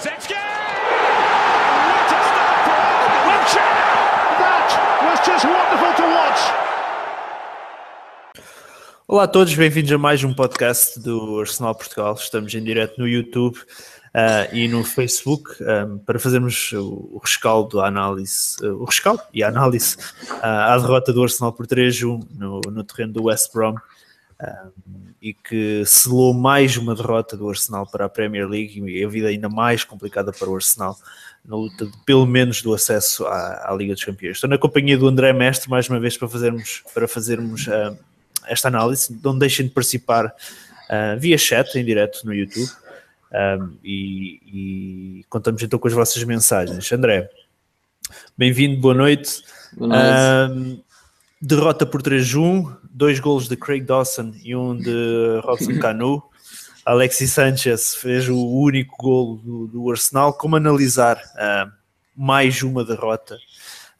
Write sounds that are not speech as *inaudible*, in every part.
Kulusevski! What a start for Wiltshire! That was just wonderful to watch. Olá a todos, bem-vindos a mais um podcast do Arsenal Portugal. Estamos em direto no YouTube uh, e no Facebook um, para fazermos o, o rescaldo, a análise, uh, o rescaldo e a análise uh, à derrota do Arsenal por 3-1 no, no terreno do West Brom e que selou mais uma derrota do Arsenal para a Premier League e a vida ainda mais complicada para o Arsenal na luta de, pelo menos do acesso à, à, Liga dos Campeões. Estou na companhia do André Mestre mais uma vez para fazermos, para fazermos uh, esta análise. Não deixem de participar uh, via chat em direto no YouTube um, e, e, contamos então com as vossas mensagens. André, bem-vindo, boa noite. Boa noite. Um, derrota por 3-1, dois golos de Craig Dawson e um de Robson *laughs* Canu. Alexis Sanchez fez o único gol do, do Arsenal. Como analisar uh, mais uma derrota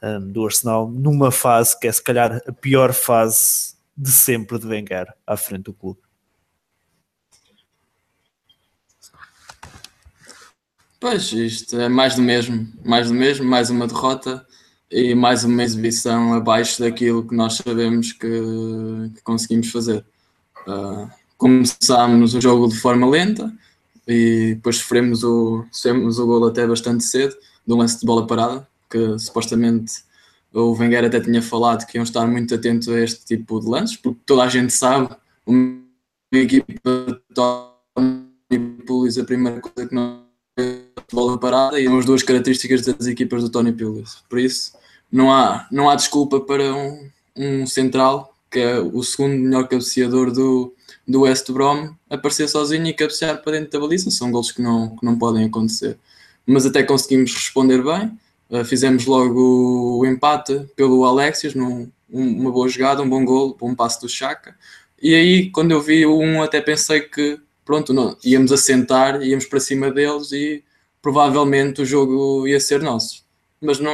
um, do Arsenal numa fase que é se calhar a pior fase de sempre de Wenger à frente do clube? Pois, isto é mais do mesmo, mais do mesmo, mais uma derrota e mais uma exibição abaixo daquilo que nós sabemos que, que conseguimos fazer. Uh, começámos o jogo de forma lenta e depois sofremos o, sofremos o gol até bastante cedo, um lance de bola parada, que supostamente o Wenger até tinha falado que iam estar muito atentos a este tipo de lances, porque toda a gente sabe, uma equipa Tony Pulis, a primeira coisa que não é bola parada e são as duas características das equipas do Tony Pulis. Por isso, não há, não há desculpa para um, um central, que é o segundo melhor cabeceador do, do West Brom, aparecer sozinho e cabecear para dentro da baliza. São gols que não, que não podem acontecer. Mas até conseguimos responder bem. Uh, fizemos logo o empate pelo Alexias, num, um, uma boa jogada, um bom gol, um passo do Chaka. E aí, quando eu vi o 1, até pensei que pronto, não, íamos assentar, íamos para cima deles e provavelmente o jogo ia ser nosso. Mas não,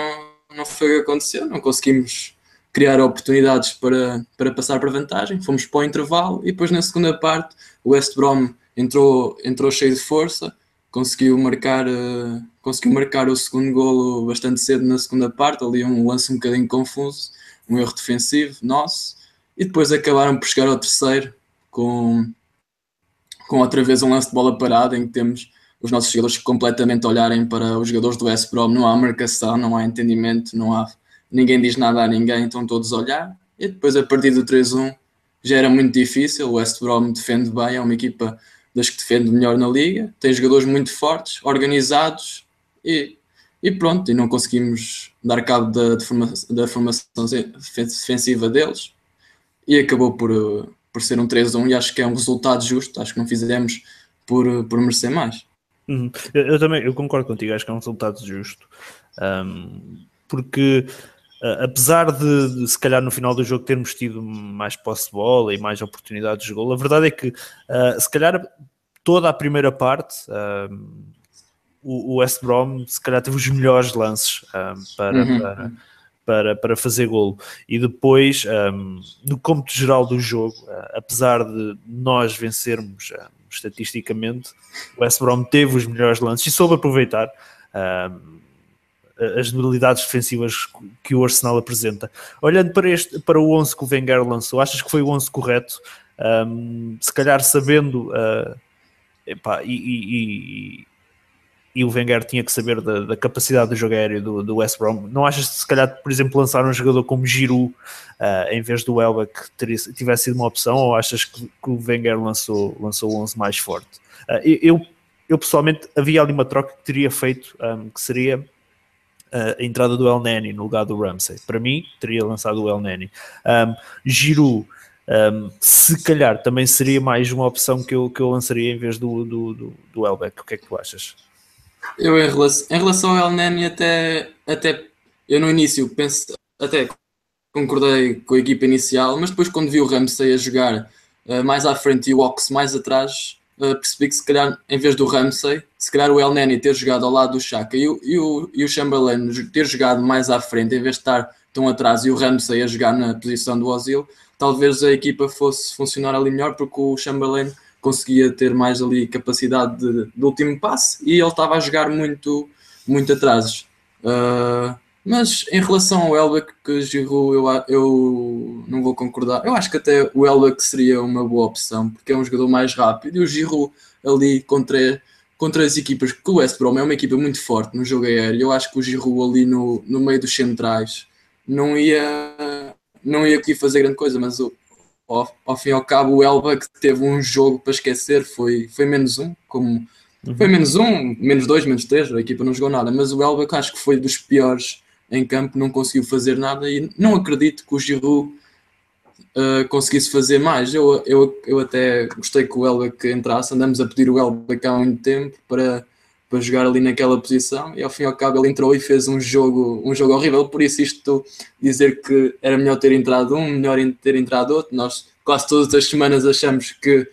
não foi o que aconteceu, não conseguimos criar oportunidades para, para passar para vantagem, fomos para o intervalo e depois na segunda parte o West Brom entrou, entrou cheio de força, conseguiu marcar, uh, conseguiu marcar o segundo golo bastante cedo na segunda parte, ali um lance um bocadinho confuso, um erro defensivo nosso, e depois acabaram por chegar ao terceiro com, com outra vez um lance de bola parada em que temos os nossos jogadores completamente olharem para os jogadores do West Brom, não há marcação, não há entendimento, não há ninguém diz nada a ninguém, estão todos olhar. E depois a partir do 3-1 já era muito difícil, o West Brom defende bem, é uma equipa das que defende melhor na liga, tem jogadores muito fortes, organizados e, e pronto, e não conseguimos dar cabo da, da formação defensiva deles. E acabou por, por ser um 3-1 e acho que é um resultado justo, acho que não fizemos por, por merecer mais. Uhum. Eu, eu, também eu concordo contigo, acho que é um resultado justo. Um, porque uh, apesar de, de, se calhar no final do jogo termos tido mais posse de bola e mais oportunidades de gol, a verdade é que uh, se calhar toda a primeira parte uh, o, o West Brom se calhar teve os melhores lances para, uhum. para, para, para, fazer golo e depois um, no cômputo geral do jogo, apesar de nós vencermos estatisticamente, o West Brom teve os melhores lances e soube aproveitar uh, as debilidades defensivas que o Arsenal apresenta. Olhando para, este, para o 11 que o Wenger lançou, achas que foi o 11 correto? Um, se calhar sabendo uh, epá, e, e, e, e, o Wenger tinha que saber da, da capacidade do jogo aéreo do, do, West Brom. Não achas que se calhar, por exemplo, lançar um jogador como Giroud uh, em vez do Elba que teria, tivesse sido uma opção ou achas que, que o Wenger lançou, lançou o 11 mais forte? Uh, eu, eu pessoalmente havia ali uma troca que teria feito um, que seria a entrada do El Neni no lugar do Ramsey. Para mim, teria lançado o El Neni. Um, Giroud, um, se calhar, também seria mais uma opção que eu, que eu lançaria em vez do, do, do, do Elbeck. O que é que tu achas? Eu, em relação, em relação ao El Neni, até, até eu no início penso, até concordei com a equipa inicial, mas depois quando vi o Ramsey a jogar uh, mais à frente e o Ox mais atrás, uh, percebi que se calhar, em vez do Ramsey, se calhar o El Neni ter jogado ao lado do Chaka e o, e o, e o Chamberlain ter jogado mais à frente, em vez de estar tão atrás, e o Ramsey a jogar na posição do Ozil, talvez a equipa fosse funcionar ali melhor, porque o Chamberlain conseguia ter mais ali capacidade de, de último passe e ele estava a jogar muito, muito atrasos. Uh, mas em relação ao Elbeck, que Giroud, eu, eu não vou concordar. Eu acho que até o Elbeck seria uma boa opção, porque é um jogador mais rápido. E o Giroud ali contra, contra as equipas, que o West Brom é uma equipa muito forte no jogo aéreo. Eu acho que o Giroud ali no, no meio dos centrais não ia, não ia aqui fazer grande coisa, mas o, ao, ao fim e ao cabo o Elbeck teve um jogo para esquecer, foi, foi menos um, como uhum. foi menos um, menos dois, menos três, a equipa não jogou nada, mas o Elbeck acho que foi dos piores em campo, não conseguiu fazer nada e não acredito que o Giroud uh, conseguisse fazer mais. Eu, eu, eu até gostei que o Elbeck entrasse, andamos a pedir o Elbeck há muito tempo para, para jogar ali naquela posição e ao fim e ao cabo ele entrou e fez um jogo, um jogo horrível, por isso isto dizer que era melhor ter entrado um, melhor ter entrado outro, nós quase todas as semanas achamos que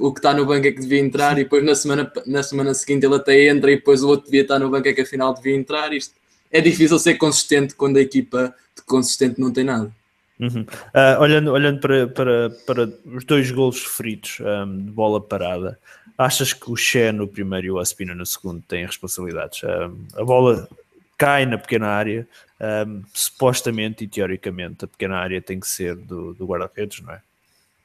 o que está no banco é que devia entrar e depois na semana, na semana seguinte ele até entra e depois o outro devia estar no banco é que afinal devia entrar. Isto é difícil ser consistente quando a equipa de consistente não tem nada. Uhum. Uh, olhando olhando para, para, para os dois golos sofridos um, de bola parada, achas que o Xé no primeiro e o Aspina no segundo têm responsabilidades? Um, a bola cai na pequena área, um, supostamente e teoricamente a pequena área tem que ser do, do guarda-redes, não é?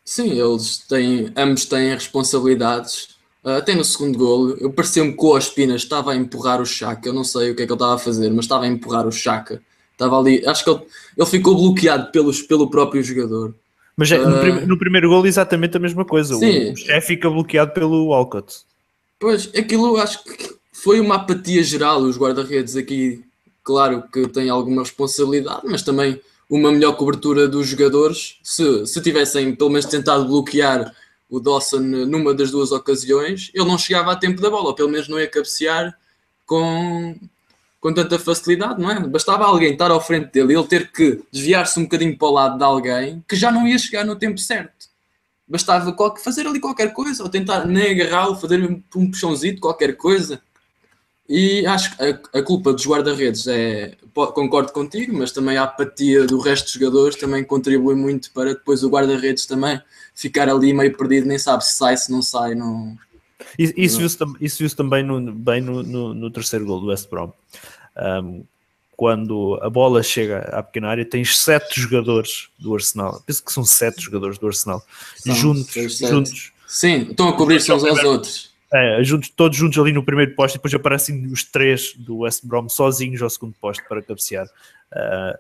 Sim, eles têm, ambos têm responsabilidades até no segundo golo, eu pareceu-me que o Ospina estava a empurrar o Chaka. Eu não sei o que é que ele estava a fazer, mas estava a empurrar o Chaka. Estava ali, acho que ele, ele ficou bloqueado pelos, pelo próprio jogador. Mas é, uh, no, prim no, primeiro golo, exatamente a mesma coisa. Sim. O, chefe fica bloqueado pelo Walcott. Pois, aquilo acho que foi uma apatia geral. Os guarda-redes aqui, claro que têm alguma responsabilidade, mas também uma melhor cobertura dos jogadores. Se, se tivessem pelo menos tentado bloquear o Dawson numa das duas ocasiões, ele não chegava a tempo da bola, ou pelo menos não ia cabecear com, com tanta facilidade, não é? Bastava alguém estar ao frente dele e ele ter que desviar-se um bocadinho para o lado de alguém que já não ia chegar no tempo certo. Bastava fazer ali qualquer coisa, ou tentar nem agarrá-lo, fazer um puxãozinho, qualquer coisa. E acho que a, a culpa dos guarda-redes é, concordo contigo, mas também a apatia do resto dos jogadores também contribui muito para depois o guarda-redes também ficar ali meio perdido, nem sabe se sai, se não sai. Não... Isso, viu-se viu também no, bem no, no, no, terceiro gol do West Brom. Um, quando a bola chega à pequena área, tens sete jogadores do Arsenal. Penso que são sete jogadores do Arsenal. São juntos, juntos. Sim, estão a cobrir-se uns aos outros é, juntos, todos juntos ali no primeiro posto e depois aparecem os três do West Brom sozinhos ao segundo posto para cabecear. Uh,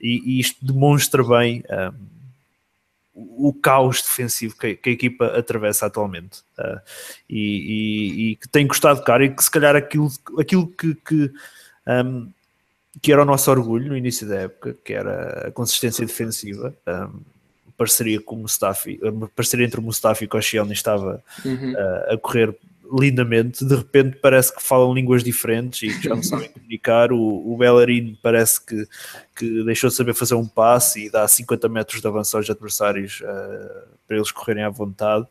e, e, isto demonstra bem uh, o caos defensivo que, que, a equipa atravessa atualmente uh, e, e, e, que tem custado caro e que se calhar aquilo, aquilo que, que, um, que era o nosso orgulho no início da época, que era a consistência defensiva. Um, parceria com o Mustafi, a parceria entre o Mustafi e o Koscielny estava uhum. uh, a correr lindamente, de repente parece que falam línguas diferentes e que já não sabem *laughs* comunicar. O, o Bellerin parece que, que deixou de saber fazer um passe e dá 50 metros de avanço aos adversários uh, para eles correrem à vontade.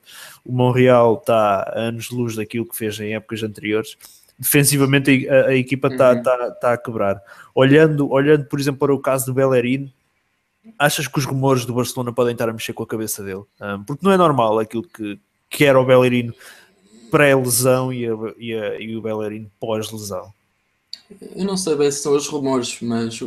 O Montreal está a anos-luz daquilo que fez em épocas anteriores. Defensivamente a, a equipa está uhum. tá, tá a quebrar. Olhando, olhando, por exemplo, para o caso do Bellerin, achas que os rumores do Barcelona podem estar a mexer com a cabeça dele? Um, porque não é normal aquilo que, que era o Bellerin pré-lesão e, e, e, o Bellerin pós-lesão? Eu não sei bem se são os rumores, mas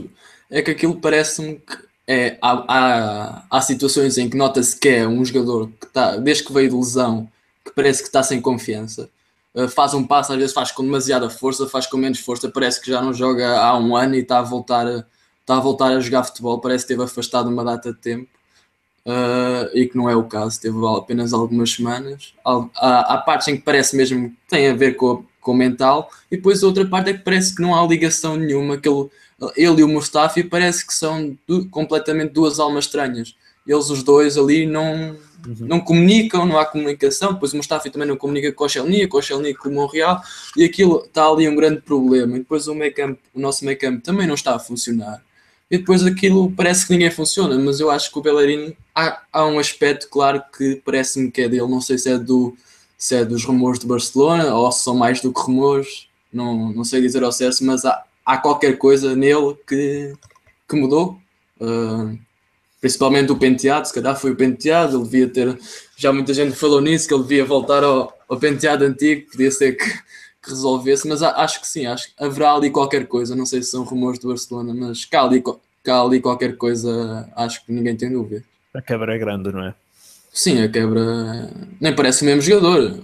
é que aquilo parece-me que é, há, há, há situações em que nota-se que é um jogador que está, desde que veio de lesão, que parece que está sem confiança. Uh, faz um passo, às vezes faz com demasiada força, faz com menos força, parece que já não joga há um ano e está a voltar a, está a, voltar a jogar futebol, parece que esteve afastado uma data de tempo uh, e que não é o caso, teve apenas algumas semanas. Há, há partes em que parece mesmo que tem a ver com, com o mental, e depois outra parte é que parece que não há ligação nenhuma, que ele, ele e o Mustafi parece que são completamente duas almas estranhas. Eles os dois ali não, uhum. não comunicam, não há comunicação, depois o Mustafi também não comunica com o Chelny, com o Chelny com o Montreal, e aquilo está ali um grande problema. E depois o, o nosso meio campo também não está a funcionar e depois aquilo parece que ninguém funciona, mas eu acho que o Bellerin há, há um aspecto, claro, que parece-me que é dele, não sei se é, do, se é dos rumores de Barcelona ou se são mais do que rumores, não, não sei dizer ao certo, mas há, há qualquer coisa nele que, que mudou. Uh, principalmente o penteado, se calhar foi o penteado, ele devia ter, já muita gente falou nisso, que ele devia voltar ao, ao penteado antigo, podia ser que, que resolvesse, mas acho que sim, acho que haverá ali qualquer coisa, não sei se são rumores do Barcelona, mas cá ali, cá ali qualquer coisa, acho que ninguém tem dúvida. A quebra é grande, não é? Sim, a quebra nem parece o mesmo jogador.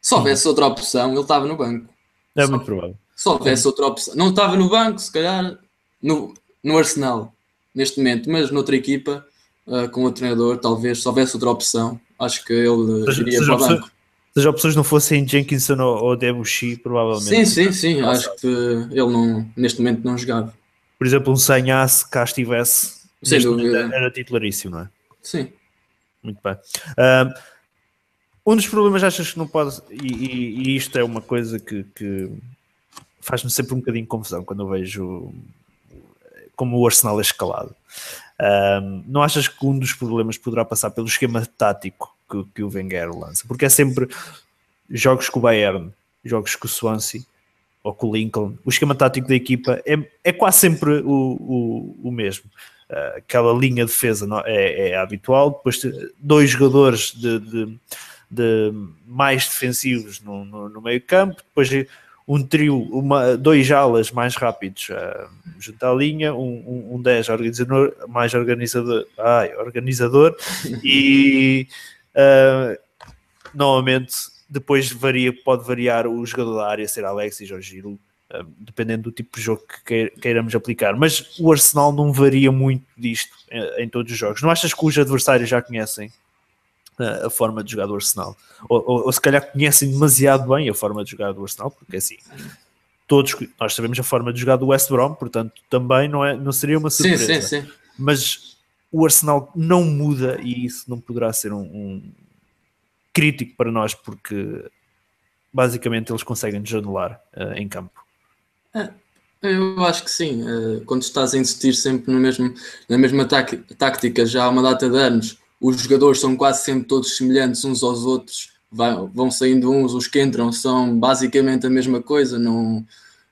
Se houvesse outra opção, ele estava no banco. É muito provável. Se houvesse outra opção, não estava no banco, se calhar no, no Arsenal, neste momento, mas noutra equipa, uh, com o treinador, talvez, se houvesse outra opção, acho que ele seja, iria seja para o banco. Se as opções não fossem Jenkinson ou, ou Debussy, provavelmente. Sim, sim, sim. Acho que ele não, neste momento não jogava. Por exemplo, um Sanhasse cá estivesse, Sem era titularíssimo, não é? Sim. Muito bem. Uh, um dos problemas achas que não pode, e, e, e isto é uma coisa que, que faz-me sempre um bocadinho de confusão quando eu vejo como o Arsenal é escalado. Um, não achas que um dos problemas poderá passar pelo esquema tático que, que, o Wenger lança? Porque é sempre jogos com o Bayern, jogos com o Swansea ou com o Lincoln. O esquema tático da equipa é, é quase sempre o, o, o mesmo. Uh, aquela linha de defesa não, é, é, habitual, depois dois jogadores de, de, de mais defensivos no, no, no meio campo, depois um trio, uma, dois alas mais rápidos uh, junto à linha, um, um, 10 organizador, mais organizador, ai, organizador *laughs* e uh, normalmente depois varia, pode variar o jogador da área, ser Alexis ou Giro, uh, dependendo do tipo de jogo que queiramos aplicar. Mas o Arsenal não varia muito disto em, em todos os jogos. Não achas que os adversários já conhecem a forma de jogar do Arsenal. Ou, ou, ou, se calhar conhecem demasiado bem a forma de jogar do Arsenal, porque assim, todos nós sabemos a forma de jogar do West Brom, portanto também não, é, não seria uma surpresa. Sim, sim, sim. Mas o Arsenal não muda e isso não poderá ser um, um crítico para nós, porque basicamente eles conseguem desanular uh, em campo. É, eu acho que sim. Uh, quando estás a insistir sempre no mesmo, na mesma tática já há uma data de anos os jogadores são quase sempre todos semelhantes uns aos outros, vão saindo uns, os que entram são basicamente a mesma coisa, não,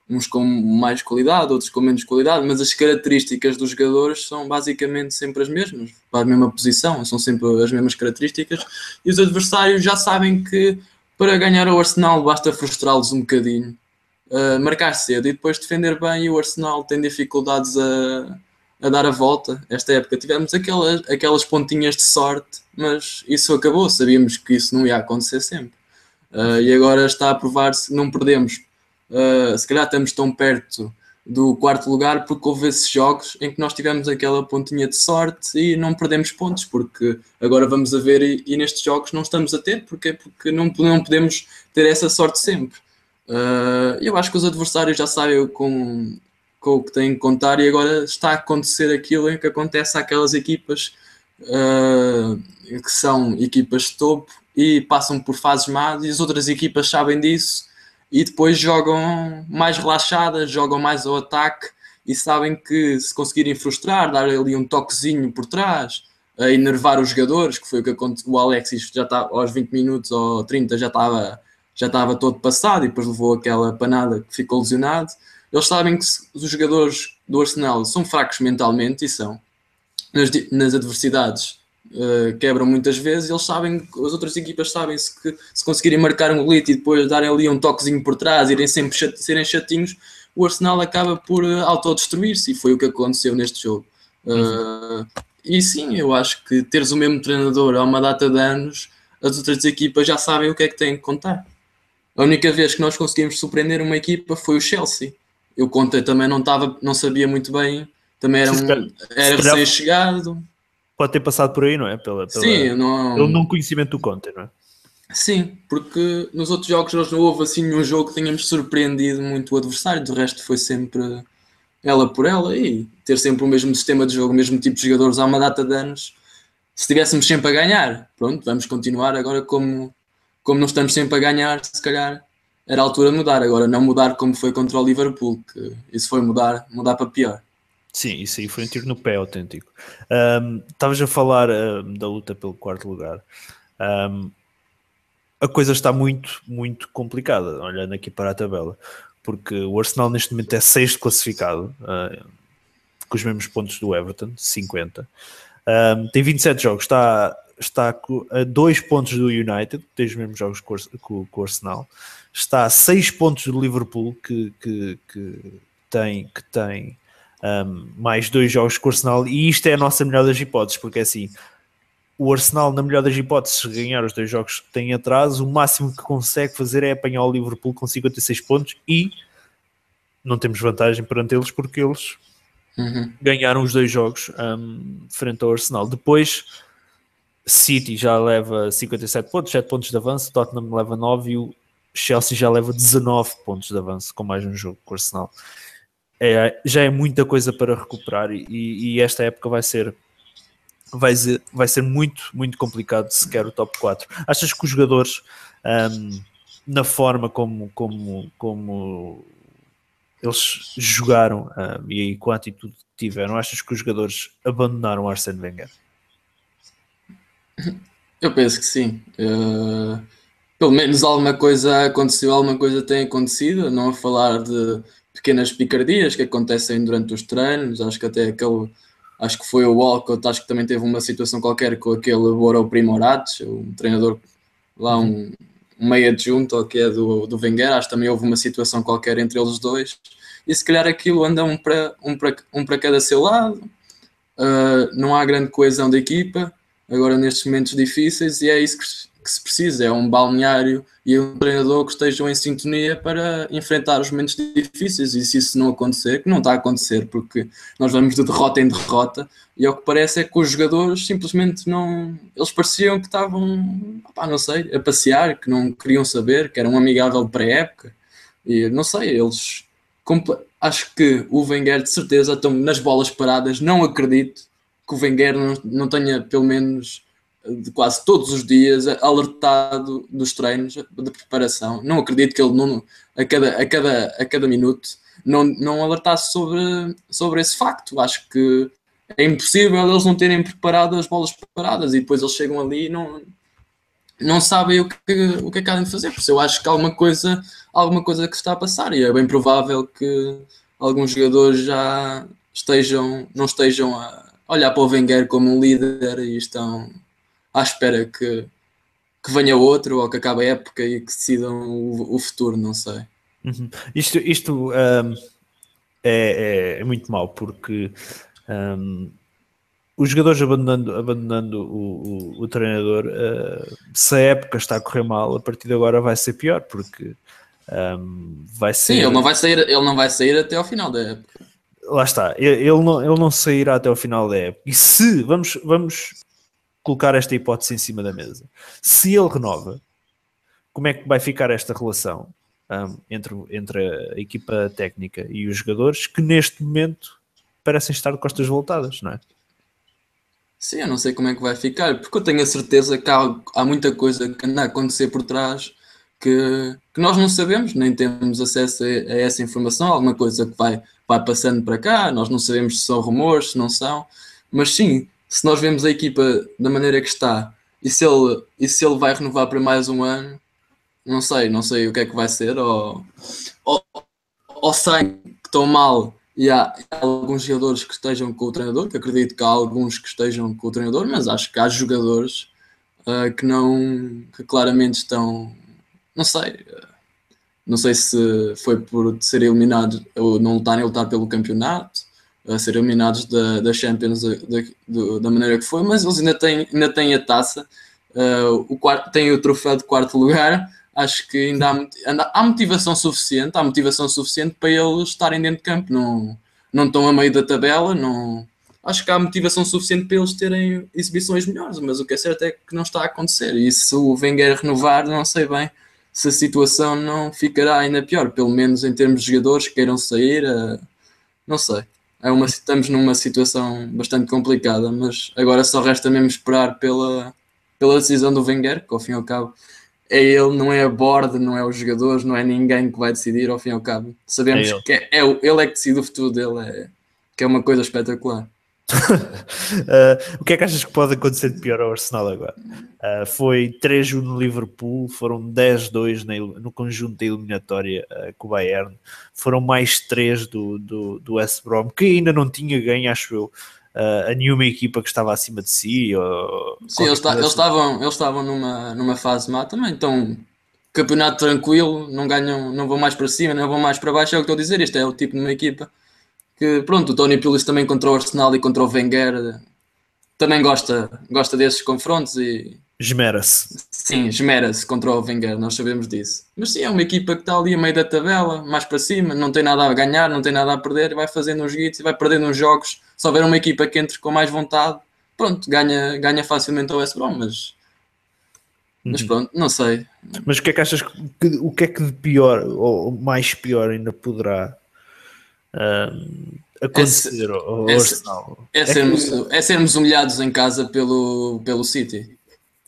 uns com mais qualidade, outros com menos qualidade, mas as características dos jogadores são basicamente sempre as mesmas, para a mesma posição, são sempre as mesmas características, e os adversários já sabem que para ganhar o Arsenal basta frustrá-los um bocadinho, uh, marcar cedo e depois defender bem, e o Arsenal tem dificuldades a a dar a volta. Esta época tivemos aquelas, aquelas pontinhas de sorte, mas isso acabou. Sabíamos que isso não ia acontecer sempre. Uh, e agora está a provar-se não perdemos. Uh, se calhar estamos tão perto do quarto lugar porque houve esses jogos em que nós tivemos aquela pontinha de sorte e não perdemos pontos, porque agora vamos a ver e, e nestes jogos não estamos a ter, porque, porque não, não podemos ter essa sorte sempre. Uh, eu acho que os adversários já sabem com, com o que têm que contar e agora está a acontecer aquilo em que acontece àquelas equipas uh, que são equipas de topo e passam por fases más e as outras equipas sabem disso e depois jogam mais relaxadas, jogam mais ao ataque e sabem que se conseguirem frustrar, dar ali um toquezinho por trás, a enervar os jogadores, que foi o que aconteceu, o Alexis já está aos 20 minutos ou 30 já estava já estava todo passado e depois levou aquela panada que ficou lesionado eles sabem que os jogadores do Arsenal são fracos mentalmente e são. Nas, nas adversidades uh, quebram muitas vezes. Eles sabem, as outras equipas sabem se, que, se conseguirem marcar um golito e depois darem ali um toquezinho por trás, irem sempre chat, serem chatinhos, o Arsenal acaba por uh, autodestruir-se e foi o que aconteceu neste jogo. Uh, e sim, eu acho que teres o mesmo treinador há uma data de anos, as outras equipas já sabem o que é que têm que contar. A única vez que nós conseguimos surpreender uma equipa foi o Chelsea eu contei também não estava, não sabia muito bem, também era, um, era recém-chegado. Pode ter passado por aí, não é? Pela, pela, Sim, não... pelo não conhecimento do Conte, não é? Sim, porque nos outros jogos nós não houve assim nenhum jogo que tenhamos surpreendido muito o adversário, do resto foi sempre ela por ela e ter sempre o mesmo sistema de jogo, o mesmo tipo de jogadores há uma data de anos. Se estivéssemos sempre a ganhar, pronto, vamos continuar agora como, como não estamos sempre a ganhar, se calhar era a altura de mudar. Agora, não mudar como foi contra o Liverpool, que isso foi mudar, mudar para pior. Sim, isso aí foi um tiro no pé autêntico. Estavas um, a falar um, da luta pelo quarto lugar. Um, a coisa está muito, muito complicada, olhando aqui para a tabela, porque o Arsenal neste momento é sexto classificado, uh, com os mesmos pontos do Everton, 50. Um, tem 27 jogos, está, está a 2 pontos do United, tem os mesmos jogos com o Arsenal, está a 6 pontos do Liverpool, que, que, que tem, que tem um, mais dois jogos com o Arsenal, e isto é a nossa melhor das hipóteses, porque é assim, o Arsenal, na melhor das hipóteses, se ganhar os dois jogos que tem atrás, o máximo que consegue fazer é apanhar o Liverpool com 56 pontos e não temos vantagem perante eles porque eles uhum. ganharam os dois jogos um, frente ao Arsenal. Depois, City já leva 57 pontos, 7 pontos de avanço, Tottenham leva 9 e o Chelsea já leva 19 pontos de avanço com mais um jogo com o Arsenal. É, já é muita coisa para recuperar e, e esta época vai ser vai vai ser muito, muito complicado sequer o top 4. Achas que os jogadores um, na forma como, como, como eles jogaram um, e com a atitude que tiveram, achas que os jogadores abandonaram Arsene Wenger? Eu penso que sim. Uh, pelo menos alguma coisa aconteceu, alguma coisa tem acontecido, não a falar de pequenas picardias que acontecem durante os treinos, acho que até aquele, acho que foi o Walcott, acho que também teve uma situação qualquer com aquele Boro Primorates, um treinador lá, um, um meio adjunto que é do, do Wenger, acho que também houve uma situação qualquer entre eles dois, e se calhar aquilo anda um para, um um cada seu lado, uh, não há grande coesão da equipa, agora nestes momentos difíceis, e é isso que, que se precisa, é um balneário e um treinador que estejam em sintonia para enfrentar os momentos difíceis, e se isso não acontecer, que não está a acontecer, porque nós vamos de derrota em derrota, e ao que parece é que os jogadores simplesmente não, eles pareciam que estavam, opá, não sei, a passear, que não queriam saber, que era um amigável pré-época, e não sei, eles, acho que o Wenger de certeza estão nas bolas paradas, não acredito que o Wenger não, não tenha pelo menos de quase todos os dias alertado dos treinos de preparação. Não acredito que ele não, a, cada, a, cada, a cada minuto não, não alertasse sobre, sobre esse facto. Acho que é impossível eles não terem preparado as bolas preparadas e depois eles chegam ali e não, não sabem o que, o que é que há de fazer. Por isso eu acho que há alguma coisa, alguma coisa que está a passar e é bem provável que alguns jogadores já estejam, não estejam a olhar para o Wenger como um líder e estão à espera que, que venha outro ou que acabe a época e que decidam o, o futuro, não sei. Uhum. Isto, isto um, é, é, é, muito mau porque um, os jogadores abandonando, abandonando o, o, o treinador, uh, se a época está a correr mal, a partir de agora vai ser pior porque um, vai ser. Sim, ele não vai sair, ele não vai sair até ao final da época. Lá está, ele, não, ele não sairá até ao final da época. E se vamos, vamos colocar esta hipótese em cima da mesa. Se ele renova, como é que vai ficar esta relação um, entre, entre a equipa técnica e os jogadores que neste momento parecem estar de costas voltadas, não é? Sim, eu não sei como é que vai ficar, porque eu tenho a certeza que há, há muita coisa que anda a acontecer por trás que, que nós não sabemos, nem temos acesso a, a, essa informação, alguma coisa que vai, vai passando para cá, nós não sabemos se são rumores, se não são, mas sim, se nós vemos a equipa da maneira que está e se ele, e se ele vai renovar para mais um ano, não sei, não sei o que é que vai ser, ou, ou, ou que estão mal e há, há, alguns jogadores que estejam com o treinador, que acredito que há alguns que estejam com o treinador, mas acho que há jogadores uh, que não, que claramente estão, não sei, uh, não sei se foi por ser eliminados ou não lutarem a lutar pelo campeonato, a ser eliminados da, da Champions da, da, da, maneira que foi, mas eles ainda têm, ainda têm a taça, uh, o quarto, têm o troféu de quarto lugar. Acho que ainda há, há motivação suficiente, há motivação suficiente para eles estarem dentro de campo. Não, não estão a meio da tabela, não, acho que há motivação suficiente para eles terem exibições melhores, mas o que é certo é que não está a acontecer. E se o Wenger renovar, não sei bem se a situação não ficará ainda pior, pelo menos em termos de jogadores que queiram sair, uh, não sei é uma, estamos numa situação bastante complicada, mas agora só resta mesmo esperar pela, pela decisão do Wenger, que ao fim e ao cabo é ele, não é a board, não é os jogadores, não é ninguém que vai decidir ao fim e ao cabo. Sabemos é que é, é, ele é que decide o futuro dele, é, que é uma coisa espetacular. Uh, *laughs* o que é que achas que pode acontecer de pior ao Arsenal agora? Uh, foi 3-1 no Liverpool, foram 10-2 no conjunto da eliminatória uh, com o Bayern, foram mais 3 do, do, do West Brom, que ainda não tinha ganho, acho eu, a nenhuma equipa que estava acima de si. Ou Sim, eles, ta- eles estavam, eles estavam numa, numa fase má também, então campeonato tranquilo, não ganham, não vão mais para cima, não vão mais para baixo, é o que estou a dizer. Isto é o tipo de uma equipa que, pronto, o Tony Pulis também contra o Arsenal e contra o Wenger também gosta, gosta desses confrontos e Esmera-se. sim, esmera-se contra o Wenger, nós sabemos disso. Mas sim, é uma equipa que está ali a meio da tabela, mais para cima, não tem nada a ganhar, não tem nada a perder, vai fazendo uns guitos e vai perdendo uns jogos. Se houver uma equipa que entre com mais vontade, pronto, ganha, ganha facilmente o West Brom, mas, mas Uhum. pronto, não sei. Mas o que é que achas que, o que é que de pior ou mais pior ainda poderá ahm, acontecer ao Arsenal? É É que- sermos, é sermos humilhados em casa pelo, pelo City.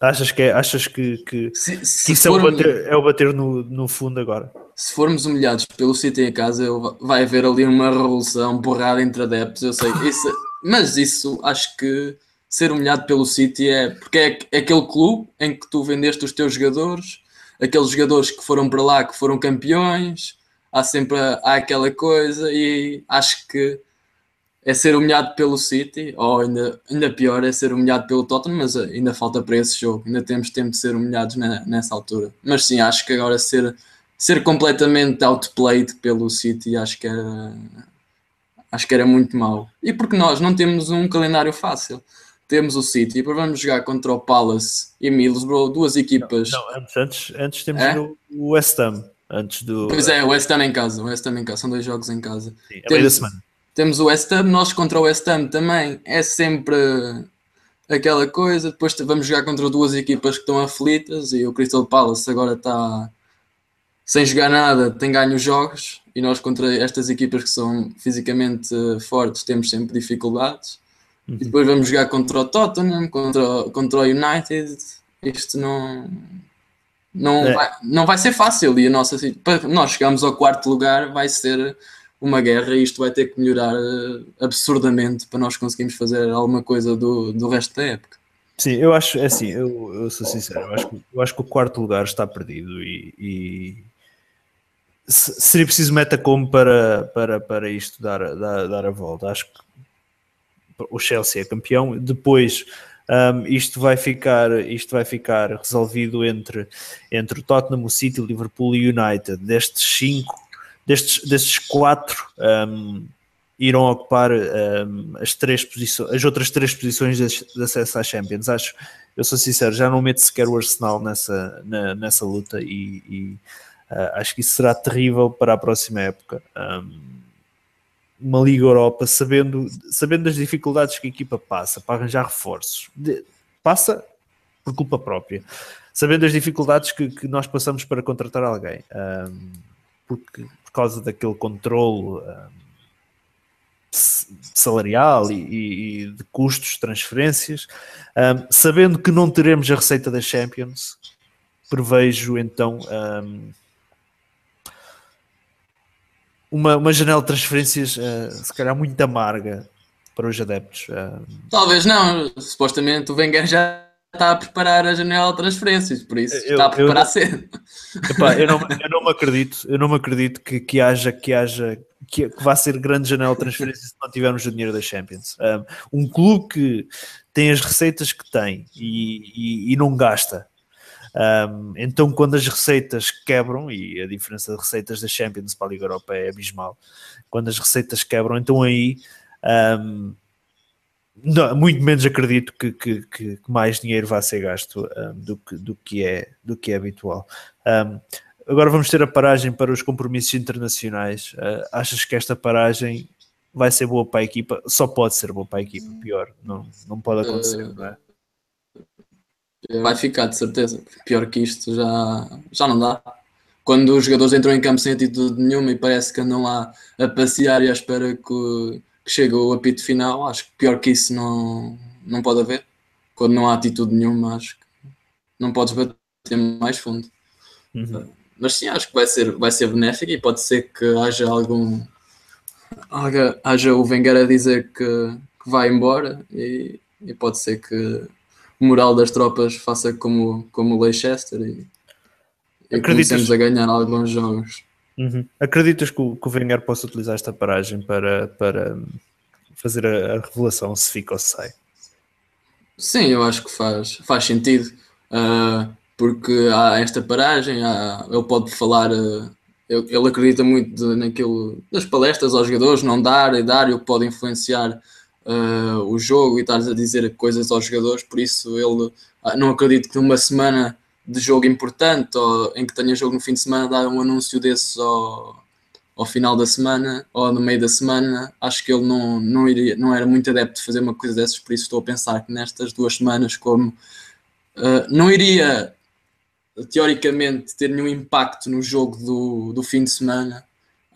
achas que, é, achas que, que, Se, que se, isso é o formos, bater, é o bater no, no fundo agora? se formos humilhados pelo City em casa, eu- vai haver ali uma revolução, porrada entre adeptos. Eu sei, isso, mas isso acho que ser humilhado pelo City é porque é, é aquele clube em que tu vendeste os teus jogadores, aqueles jogadores que foram para lá, que foram campeões. Há sempre há aquela coisa, e acho que é ser humilhado pelo City, ou ainda, ainda pior, é ser humilhado pelo Tottenham, mas ainda falta para esse jogo, ainda temos tempo de ser humilhados na- nessa altura. Mas sim, acho que agora ser, ser completamente outplayed pelo City, acho que era, acho que era muito mau. E porque nós não temos um calendário fácil. Temos o City, e depois vamos jogar contra o Palace e Middlesbrough, duas equipas. Não, antes, antes, antes temos É? o West Ham, antes do. Pois é, o West Ham em casa, o West Ham em casa, são dois jogos em casa. Sim, meio da temos- semana. Temos o West Ham, nós contra o West Ham também é sempre aquela coisa. Depois vamos jogar contra duas equipas que estão aflitas e o Crystal Palace agora está sem jogar nada, tem ganho os jogos e nós contra estas equipas que são fisicamente eh, fortes temos sempre dificuldades. Uhum. E depois vamos jogar contra o Tottenham, contra, contra o United. Isto não, não, É. vai, não vai ser fácil. E a nossa, para nós chegarmos ao quarto lugar, vai ser uma guerra e isto vai ter que melhorar eh, absurdamente para nós conseguirmos fazer alguma coisa do, do resto da época. Sim, eu acho, é assim, eu, eu sou sincero, eu acho, que- eu acho que o quarto lugar está perdido e, e se- seria preciso metacom para, para, para isto dar, dar, dar a volta. Acho que o Chelsea é campeão, depois um, isto, vai ficar, isto vai ficar resolvido entre, entre o Tottenham, o City, o Liverpool e o United. Destes cinco, destes, destes quatro, um, irão ocupar um, as, três posições, as outras três posições de, de acesso à Champions. Acho, eu sou sincero, já não meto sequer o Arsenal nessa, na- nessa luta e, e, uh, acho que isso será terrível para a próxima época. Um, uma Liga Europa, sabendo, sabendo das dificuldades que a equipa passa para arranjar reforços, De- passa por culpa própria, sabendo as dificuldades que, que nós passamos para contratar alguém, um, porque, por causa daquele controlo um, salarial e, e- e de custos, transferências, um, sabendo que não teremos a receita da Champions, prevejo então um, uma, uma janela de transferências uh, se calhar muito amarga para os adeptos. Uh, Talvez não, supostamente o Wenger já está a preparar a janela de transferências, por isso Eu- está a eu preparar não- cedo. Epá, eu, não, *laughs* eu não me acredito, eu não me acredito que, que haja que haja que, que vá ser grande janela de transferências se não tivermos o dinheiro da Champions. Um, um clube que tem as receitas que tem e, e- e não gasta. Um, então, quando as receitas quebram, e a diferença de receitas da Champions para a Liga Europa é abismal, quando as receitas quebram, então aí um, não, muito menos acredito que, que- que- mais dinheiro vá ser gasto um, do, que, do, que é, do que é habitual. Agora vamos ter a paragem para os compromissos internacionais. Uh, achas que esta paragem vai ser boa para a equipa? Só pode ser boa para a equipa, pior, não, não pode acontecer, Uh, não é? Vai ficar, de certeza. Pior que isto já, já não dá. Quando os jogadores entram em campo sem atitude nenhuma e parece que andam lá a passear e à espera que, que chegue o apito final, acho que pior que isso não, não pode haver. Quando não há atitude nenhuma, acho que não podes bater mais fundo. Uhum. Mas sim, acho que vai ser, vai ser benéfico e pode ser que haja algum. haja, haja o Wenger a dizer que, que vai embora e, e pode ser que moral das tropas faça como, como o Leicester e, e comecemos a ganhar alguns jogos. Uhum. Acreditas que o, que o Wenger possa utilizar esta paragem para, para fazer a, a, revelação se fica ou se sai. Sim, eu acho que faz, faz sentido, uh, porque há esta paragem, há, ele pode falar, uh, ele, ele, acredita muito de, naquilo das palestras aos jogadores, não dar e dar, o que pode influenciar uh, o jogo e estar a dizer coisas aos jogadores, por isso ele não acredito que numa semana de jogo importante ou em que tenha jogo no fim de semana dar um anúncio desses ao, ao final da semana ou no meio da semana, acho que ele não, não, iria, não era muito adepto de fazer uma coisa dessas, por isso estou a pensar que nestas duas semanas, como uh, não iria teoricamente ter nenhum impacto no jogo do, do fim de semana,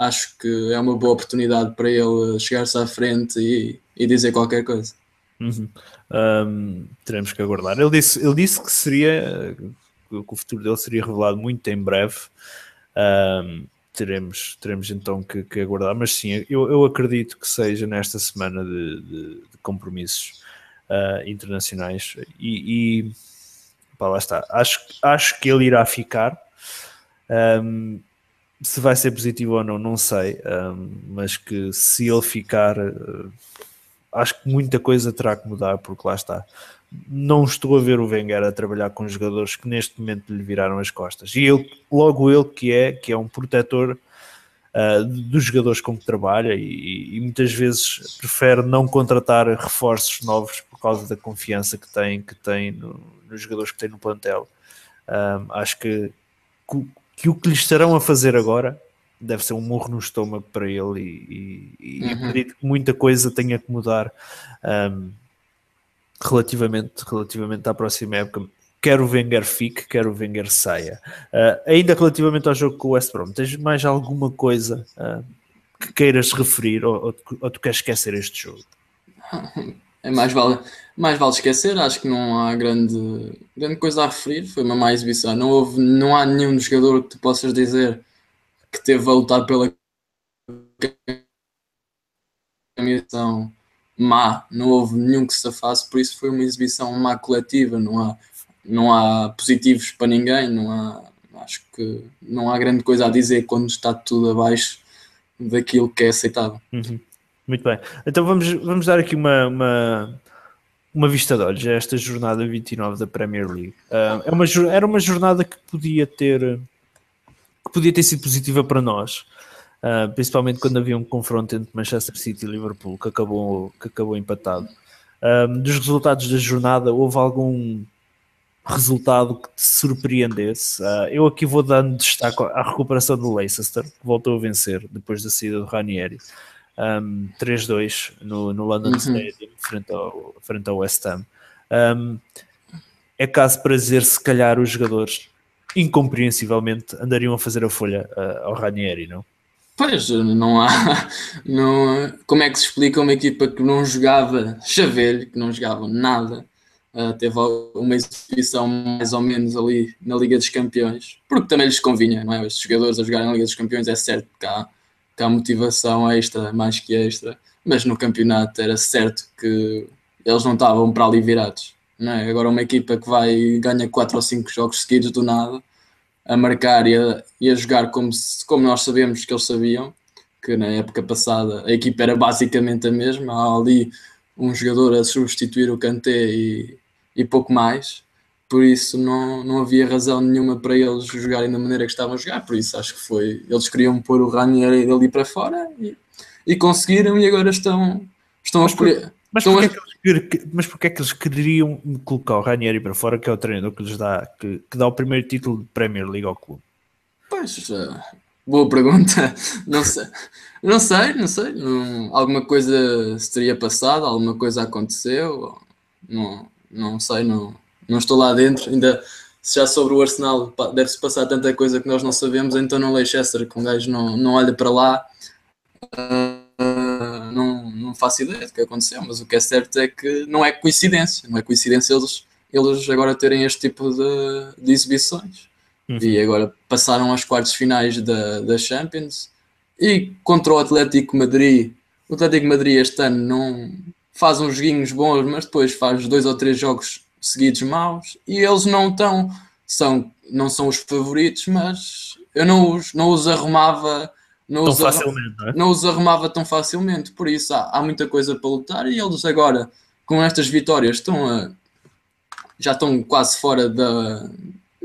acho que é uma boa oportunidade para ele chegar-se à frente e, e dizer qualquer coisa. Uhum. Um, teremos que aguardar. Ele disse, ele disse que seria que o futuro dele seria revelado muito em breve. Um, teremos, teremos então que, que, aguardar, mas sim, eu, eu acredito que seja nesta semana de, de, de compromissos uh, internacionais e, e pá, lá está. Acho, acho que ele irá ficar. Um, se vai ser positivo ou não, não sei, mas que se ele ficar, uh, acho que muita coisa terá que mudar, porque lá está não estou a ver o Wenger a trabalhar com jogadores que neste momento lhe viraram as costas. E ele, logo ele que é, que é um protetor uh, dos jogadores com que trabalha e, e, muitas vezes prefere não contratar reforços novos por causa da confiança que tem, que tem no, nos jogadores que tem no plantel. Um, acho que, que, o que lhes estarão a fazer agora deve ser um morro no estômago para ele e, e, e uhum. acredito que muita coisa tenha que mudar. Um, relativamente, relativamente à próxima época. Quer o Wenger fique, quer o Wenger saia. Uh, ainda relativamente ao jogo com o West Brom, tens mais alguma coisa uh, que queiras referir ou, ou, ou, tu queres esquecer este jogo? *laughs* É mais vale, mais vale esquecer, acho que não há grande, grande coisa a referir, foi uma má exibição. Não, houve, não há nenhum jogador que tu possas dizer que teve a lutar pela camisa má, não houve nenhum que se afasse, por isso foi uma exibição má coletiva, não há, não há positivos para ninguém, não há, acho que não há grande coisa a dizer quando está tudo abaixo daquilo que é aceitável. Uhum. Muito bem, então vamos, vamos dar aqui uma, uma, uma vista de olhos a esta jornada 29 da Premier League. Uh, é uma, era uma jornada que podia ter que podia ter sido positiva para nós, uh, principalmente quando havia um confronto entre Manchester City e Liverpool que acabou, que acabou empatado. Um, dos resultados da jornada, houve algum resultado que te surpreendesse? Uh, eu aqui vou dando destaque à recuperação do Leicester, que voltou a vencer depois da saída do Ranieri. Um, 3-2 no, no London uhum. Stadium, frente ao, frente ao West Ham. Um, é caso para dizer, se calhar, os jogadores incompreensivelmente andariam a fazer a folha uh, ao Ranieri, não? Pois, não há. Não, como é que se explica uma equipa que não jogava chaveiro, que não jogava nada, uh, teve uma exibição mais ou menos ali na Liga dos Campeões, porque também lhes convinha, não é? Os jogadores a jogarem na Liga dos Campeões é certo que há, que há motivação extra, mais que extra, mas no campeonato era certo que eles não estavam para ali virados. Não é? Agora, uma equipa que vai ganha 4 ou 5 jogos seguidos do nada a marcar e a, e a jogar como, se, como nós sabemos que eles sabiam, que na época passada a equipa era basicamente a mesma, há ali um jogador a substituir o Kanté e, e pouco mais, por isso não, não havia razão nenhuma para eles jogarem da maneira que estavam a jogar, por isso acho que foi, eles queriam pôr o Ranieri dali para fora e, e conseguiram e agora estão, estão a escolher mas é que, mas é que eles queriam colocar o Ranieri para fora, que é o treinador que lhes dá, que, que dá o primeiro título de Premier League ao clube? Pois, uh, boa pergunta. *laughs* Não sei, não sei, não sei. Não, alguma coisa se teria passado, alguma coisa aconteceu. Não, não sei, não, não estou lá dentro. Ainda se já sobre o Arsenal deve-se passar tanta coisa que nós não sabemos, então no Leicester, que um gajo não, não olha para lá. Uh, não, não faço ideia do que aconteceu, mas o que é certo é que não é coincidência, não é coincidência eles, eles agora terem este tipo de, de exibições. Uhum. E agora passaram aos quartos finais da, da Champions e contra o Atlético Madrid. O Atlético Madrid este ano não faz uns joguinhos bons, mas depois faz dois ou três jogos seguidos maus e eles não estão, são, não são os favoritos, mas eu não os, não os arrumava não os, facilmente, não é? não os arrumava tão facilmente. Por isso há, há muita coisa para lutar e eles agora, com estas vitórias, estão a, já estão quase fora da,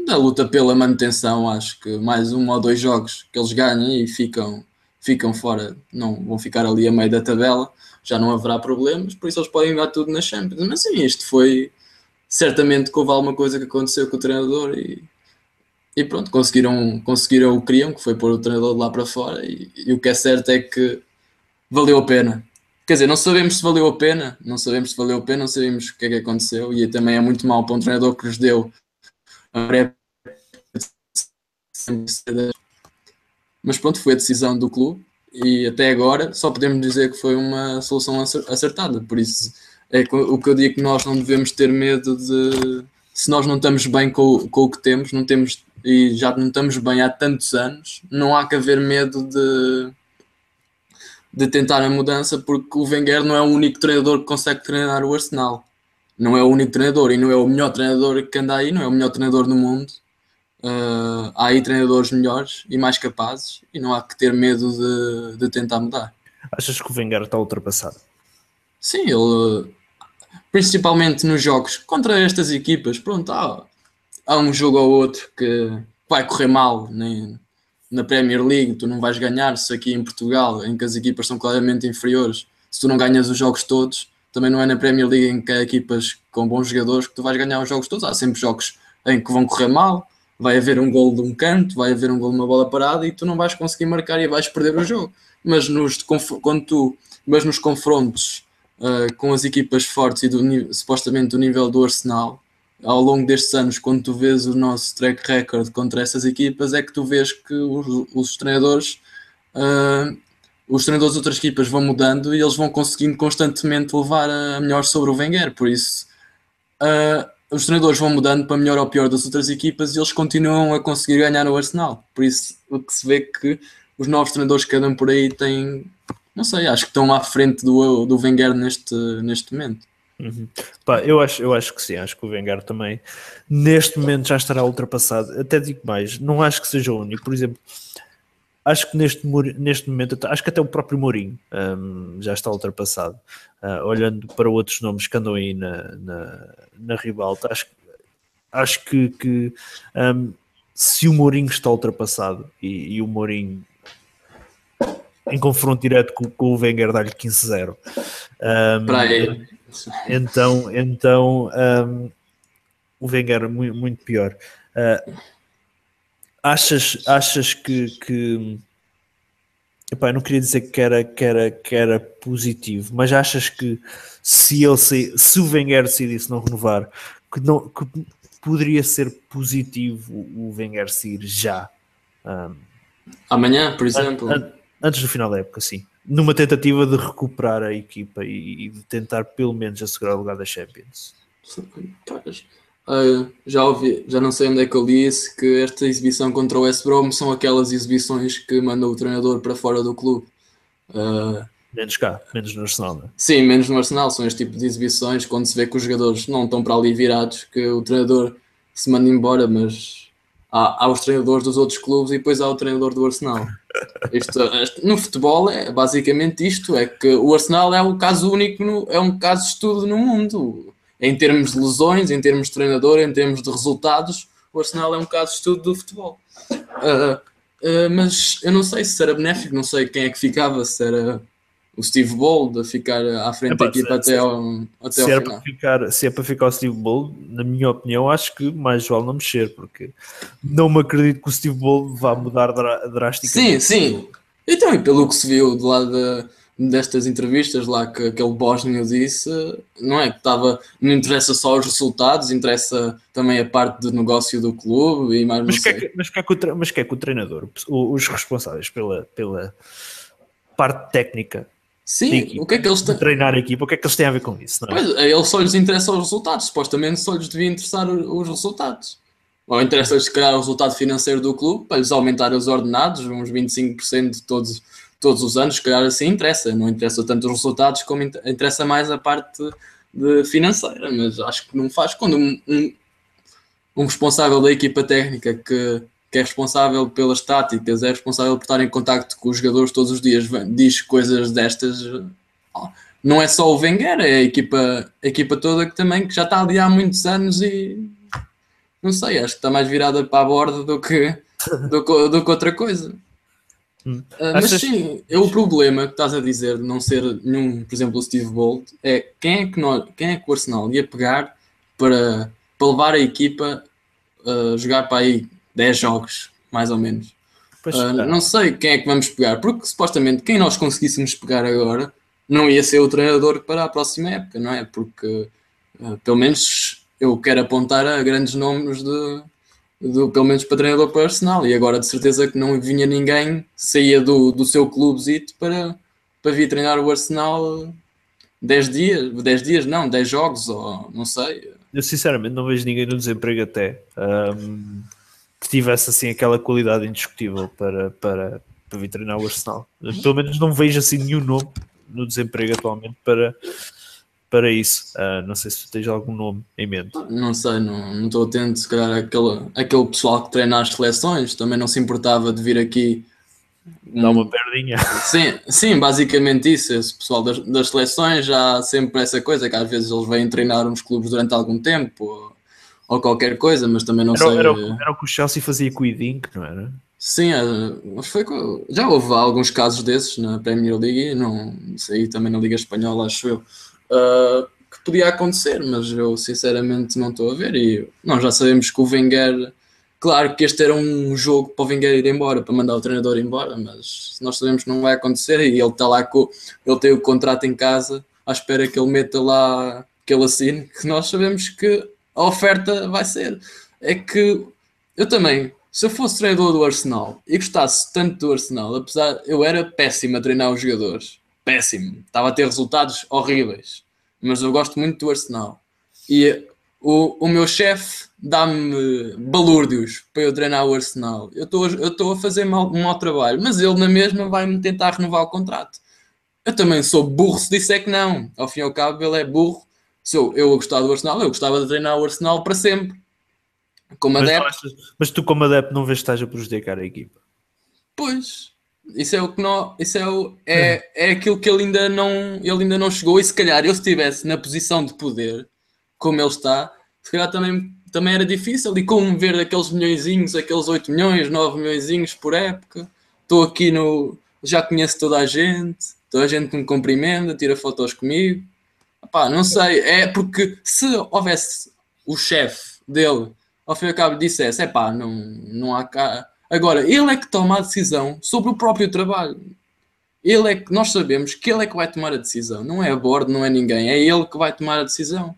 da luta pela manutenção. Acho que mais um ou dois jogos que eles ganham e ficam, ficam fora, não vão ficar ali a meio da tabela, já não haverá problemas, por isso eles podem dar tudo na Champions. Mas sim, isto foi certamente que houve alguma coisa que aconteceu com o treinador e, e pronto, conseguiram, conseguiram o que queriam, que foi pôr o treinador de lá para fora. E, e o que é certo é que valeu a pena. Quer dizer, não sabemos se valeu a pena, não sabemos se valeu a pena, não sabemos o que é que aconteceu. E também é muito mal para um treinador que nos deu a pré mas pronto, foi a decisão do clube e até agora só podemos dizer que foi uma solução acer- acertada. Por isso é o que eu digo que nós não devemos ter medo de se nós não estamos bem com, o- com o que temos, não temos e já não estamos bem há tantos anos, não há que haver medo de, de tentar a mudança, porque o Wenger não é o único treinador que consegue treinar o Arsenal. Não é o único treinador e não é o melhor treinador que anda aí, não é o melhor treinador no mundo. Uh, há aí treinadores melhores e mais capazes e não há que ter medo de, de tentar mudar. Achas que o Wenger está ultrapassado? Sim, ele principalmente nos jogos contra estas equipas, pronto, há, há um jogo ou outro que vai correr mal na Premier League, tu não vais ganhar. Se aqui em Portugal, em que as equipas são claramente inferiores, se tu não ganhas os jogos todos, também não é na Premier League em que há equipas com bons jogadores que tu vais ganhar os jogos todos, há sempre jogos em que vão correr mal, vai haver um gol de um canto, vai haver um gol de uma bola parada e tu não vais conseguir marcar e vais perder o jogo. Mas nos, quando tu, mas nos confrontos uh, com as equipas fortes e do, supostamente do nível do Arsenal, ao longo destes anos, quando tu vês o nosso track record contra essas equipas, é que tu vês que os, os treinadores, uh, os treinadores de outras equipas vão mudando e eles vão conseguindo constantemente levar a melhor sobre o Wenger. Por isso, uh, os treinadores vão mudando para melhor ou pior das outras equipas e eles continuam a conseguir ganhar no Arsenal. Por isso, o que se vê que os novos treinadores que andam por aí têm, não sei, acho que estão à frente do, do Wenger neste, neste momento. Uhum. Pá, eu, acho, eu acho que sim, acho que o Wenger também neste momento já estará ultrapassado. Até digo mais, não acho que seja o único. Por exemplo, acho que neste, neste momento, acho que até o próprio Mourinho hum, já está ultrapassado. Ah, olhando para outros nomes que andam aí na, na, na ribalta, acho, acho que, que hum, se o Mourinho está ultrapassado e, e o Mourinho em confronto direto com, com o Wenger dá-lhe 15-0. hum, Para aí. então, então um, o Wenger é muito, muito pior. Uh, achas, achas que, que epá, eu não queria dizer que era, que, era, que era positivo, mas achas que se ele se, se o Wenger decidisse não renovar, que, não, que poderia ser positivo o Wenger sair já? Um, Amanhã, por exemplo. an- antes do final da época, sim. Numa tentativa de recuperar a equipa e, e de tentar pelo menos assegurar o lugar da Champions. Ah, já ouvi, já não sei onde é que eu li isso, que esta exibição contra o West Brom são aquelas exibições que mandam o treinador para fora do clube. Ah, Menos cá, menos no Arsenal, não é? sim, menos no Arsenal, são este tipo de exibições quando se vê que os jogadores não estão para ali virados, que o treinador se manda embora, mas há, há os treinadores dos outros clubes e depois há o treinador do Arsenal. Isto, no futebol é basicamente isto, é que o Arsenal é o caso único, no- é um caso de estudo no mundo. Em termos de lesões, em termos de treinador, em termos de resultados, o Arsenal é um caso de estudo do futebol. Ah, ah, mas eu não sei se era benéfico, não sei quem é que ficava, se era o Steve Bold a ficar à frente da equipa até se- ao, até Se, ao final. para ficar, se é para ficar o Steve Bull, na minha opinião, acho que mais vale não mexer, porque não me acredito que o Steve Bull vá mudar dra- Sim, drasticamente. sim. Então, e pelo que se viu de lá da- destas entrevistas lá que aquele bósnio disse, não é que estava, não interessa só os resultados, interessa também a parte do negócio do clube e mais não Mas que, é que, mas, que é que o, mas que é que o treinador, os responsáveis pela, pela parte técnica Sim, equipa, o que é que eles de têm? treinar a equipa, o que é que eles têm a ver com isso? Não é? Pois, a eles só lhes interessam os resultados, supostamente só lhes devia interessar os resultados. Ou interessa-lhes se calhar o resultado financeiro do clube, para lhes aumentar os ordenados, uns 25% todos, todos os anos, se calhar assim interessa. Não interessa tanto os resultados como in- interessa mais a parte de financeira, mas acho que não faz. Quando um, um, um responsável da equipa técnica que que é responsável pelas táticas, é responsável por estar em contacto com os jogadores todos os dias, diz coisas destas. Não é só o Wenger, é a equipa, a equipa toda que também que já está ali há muitos anos e não sei, acho que está mais virada para a borda do que, do, que- do que outra coisa. Hum. Ah, mas Achas- sim, é o problema que estás a dizer de não ser nenhum, por exemplo, o Steve Bolt, é quem é que, nós, quem é que o Arsenal ia pegar para, para levar a equipa a jogar para aí 10 jogos, mais ou menos. Pois, ah, não sei quem é que vamos pegar, porque supostamente quem nós conseguíssemos pegar agora não ia ser o treinador para a próxima época, não é? Porque ah, pelo menos eu quero apontar a grandes nomes de, do, pelo menos para treinador para o Arsenal, e agora de certeza que não vinha ninguém, saía do, do seu clubezito para, para vir treinar o Arsenal 10 dias, 10 dias não, 10 jogos, ou não sei. eu sinceramente não vejo ninguém no desemprego até ahm, que tivesse assim aquela qualidade indiscutível para, para, para vir treinar o Arsenal. Pelo menos não vejo assim nenhum nome no desemprego atualmente para, para isso. Ah, não sei se tu tens algum nome em mente. Não sei, não estou atento. Se calhar aquele, aquele pessoal que treina as seleções também não se importava de vir aqui. Dá uma perdinha. Sim, sim, basicamente isso. Esse pessoal das, das seleções já há sempre essa coisa que às vezes eles vêm treinar uns clubes durante algum tempo ou, qualquer coisa, mas também não Era, sei. era, o- era o que o Chelsea fazia com o Idink, não era? Sim, é, mas foi já houve alguns casos desses na Premier League e não sei também na Liga Espanhola, acho eu, ah, que podia acontecer, mas eu sinceramente não estou a ver. E nós já sabemos que o Wenger, claro que este era um jogo para o Wenger ir embora, para mandar o treinador embora, mas nós sabemos que não vai acontecer e ele está lá com ele tem o contrato em casa à espera que ele meta lá que ele assine, que nós sabemos que a oferta vai ser. É que eu também, se eu fosse treinador do Arsenal e gostasse tanto do Arsenal, apesar eu era péssimo a treinar os jogadores, péssimo, estava a ter resultados horríveis, mas eu gosto muito do Arsenal. E o, o meu chefe dá-me balúrdios para eu treinar o Arsenal. Eu estou a fazer mal, um mau trabalho, mas ele na mesma vai-me tentar renovar o contrato. Eu também sou burro se disser que não. Ao fim e ao cabo, ele é burro. Sou eu a gostar do Arsenal, eu gostava de treinar o Arsenal para sempre. Como Mas, adepto, achas- mas tu, como adepto, não vês que estás a prejudicar a equipa. Pois, isso é o que não, isso é, o, é, é aquilo que ele ainda não, ele ainda não chegou. E se calhar eu estivesse na posição de poder, como ele está, se calhar também, também era difícil. E como ver aqueles milhõezinhos, aqueles 8 milhões, 9 milhõezinhos por época, estou aqui no. Já conheço toda a gente, toda a gente me cumprimenta, tira fotos comigo. Epá, não sei, é porque se houvesse o chefe dele, ao fim e ao cabo, dissesse: é pá, não, não há cá. Agora, ele é que toma a decisão sobre o próprio trabalho. Ele é que nós sabemos que ele é que vai tomar a decisão, não é a bordo, não é ninguém, é ele que vai tomar a decisão.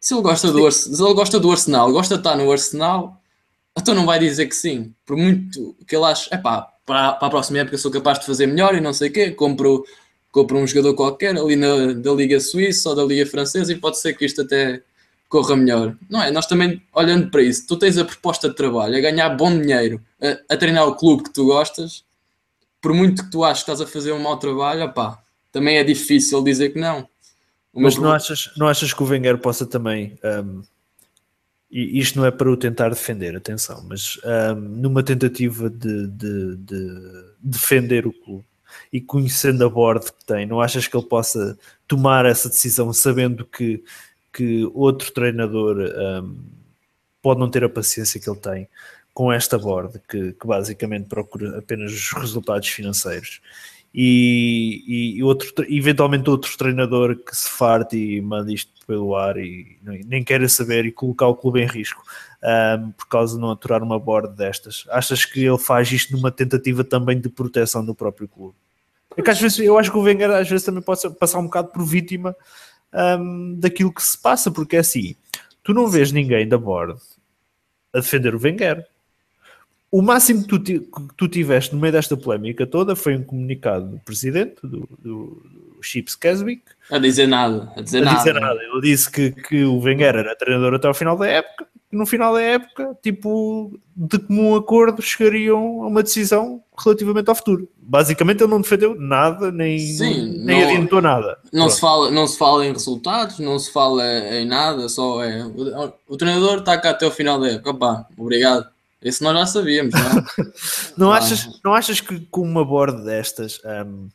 Se ele gosta do, se ele gosta do Arsenal, gosta de estar no Arsenal, então não vai dizer que sim. Por muito que ele ache, é pá, para, para a próxima época sou capaz de fazer melhor e não sei o quê, compro, compro um jogador qualquer ali na, da Liga Suíça ou da Liga Francesa e pode ser que isto até corra melhor. Não é? Nós também, olhando para isso, tu tens a proposta de trabalho, a ganhar bom dinheiro, a, a treinar o clube que tu gostas, por muito que tu aches que estás a fazer um mau trabalho, opá, também é difícil dizer que não. Mas não achas, não achas que o Wenger possa também, ahm, e isto não é para o tentar defender, atenção, mas ahm, numa tentativa de, de- de defender o clube e conhecendo a bordo que tem, não achas que ele possa tomar essa decisão sabendo que, que outro treinador ahm, pode não ter a paciência que ele tem com esta borda que, que basicamente procura apenas os resultados financeiros e, e- outro, eventualmente outro treinador que se farte e manda isto pelo ar e nem, queira saber e colocar o clube em risco ahm, por causa de não aturar uma borda destas. Achas que ele faz isto numa tentativa também de proteção do próprio clube? É que às vezes eu acho que o Wenger às vezes também pode passar um bocado por vítima ahm, daquilo que se passa, porque é assim, tu não vês ninguém da borda a defender o Wenger. O máximo que tu, que tu tiveste no meio desta polémica toda foi um comunicado do presidente, do, do, do Chips Keswick, A dizer nada, a dizer a nada. dizer nada. Ele disse que, que o Wenger era treinador até ao final da época, e no final da época, tipo, de comum acordo, chegariam a uma decisão relativamente ao futuro. Basicamente, ele não defendeu nada, nem, Sim, nem não- adiantou nada. Não Pronto. se, fala, não se fala em resultados, não se fala em nada, só é. O, o treinador está cá até o final da época. Obrigado. Isso nós já sabíamos, não é? *laughs* Não, achas, não achas que com uma borda destas hum,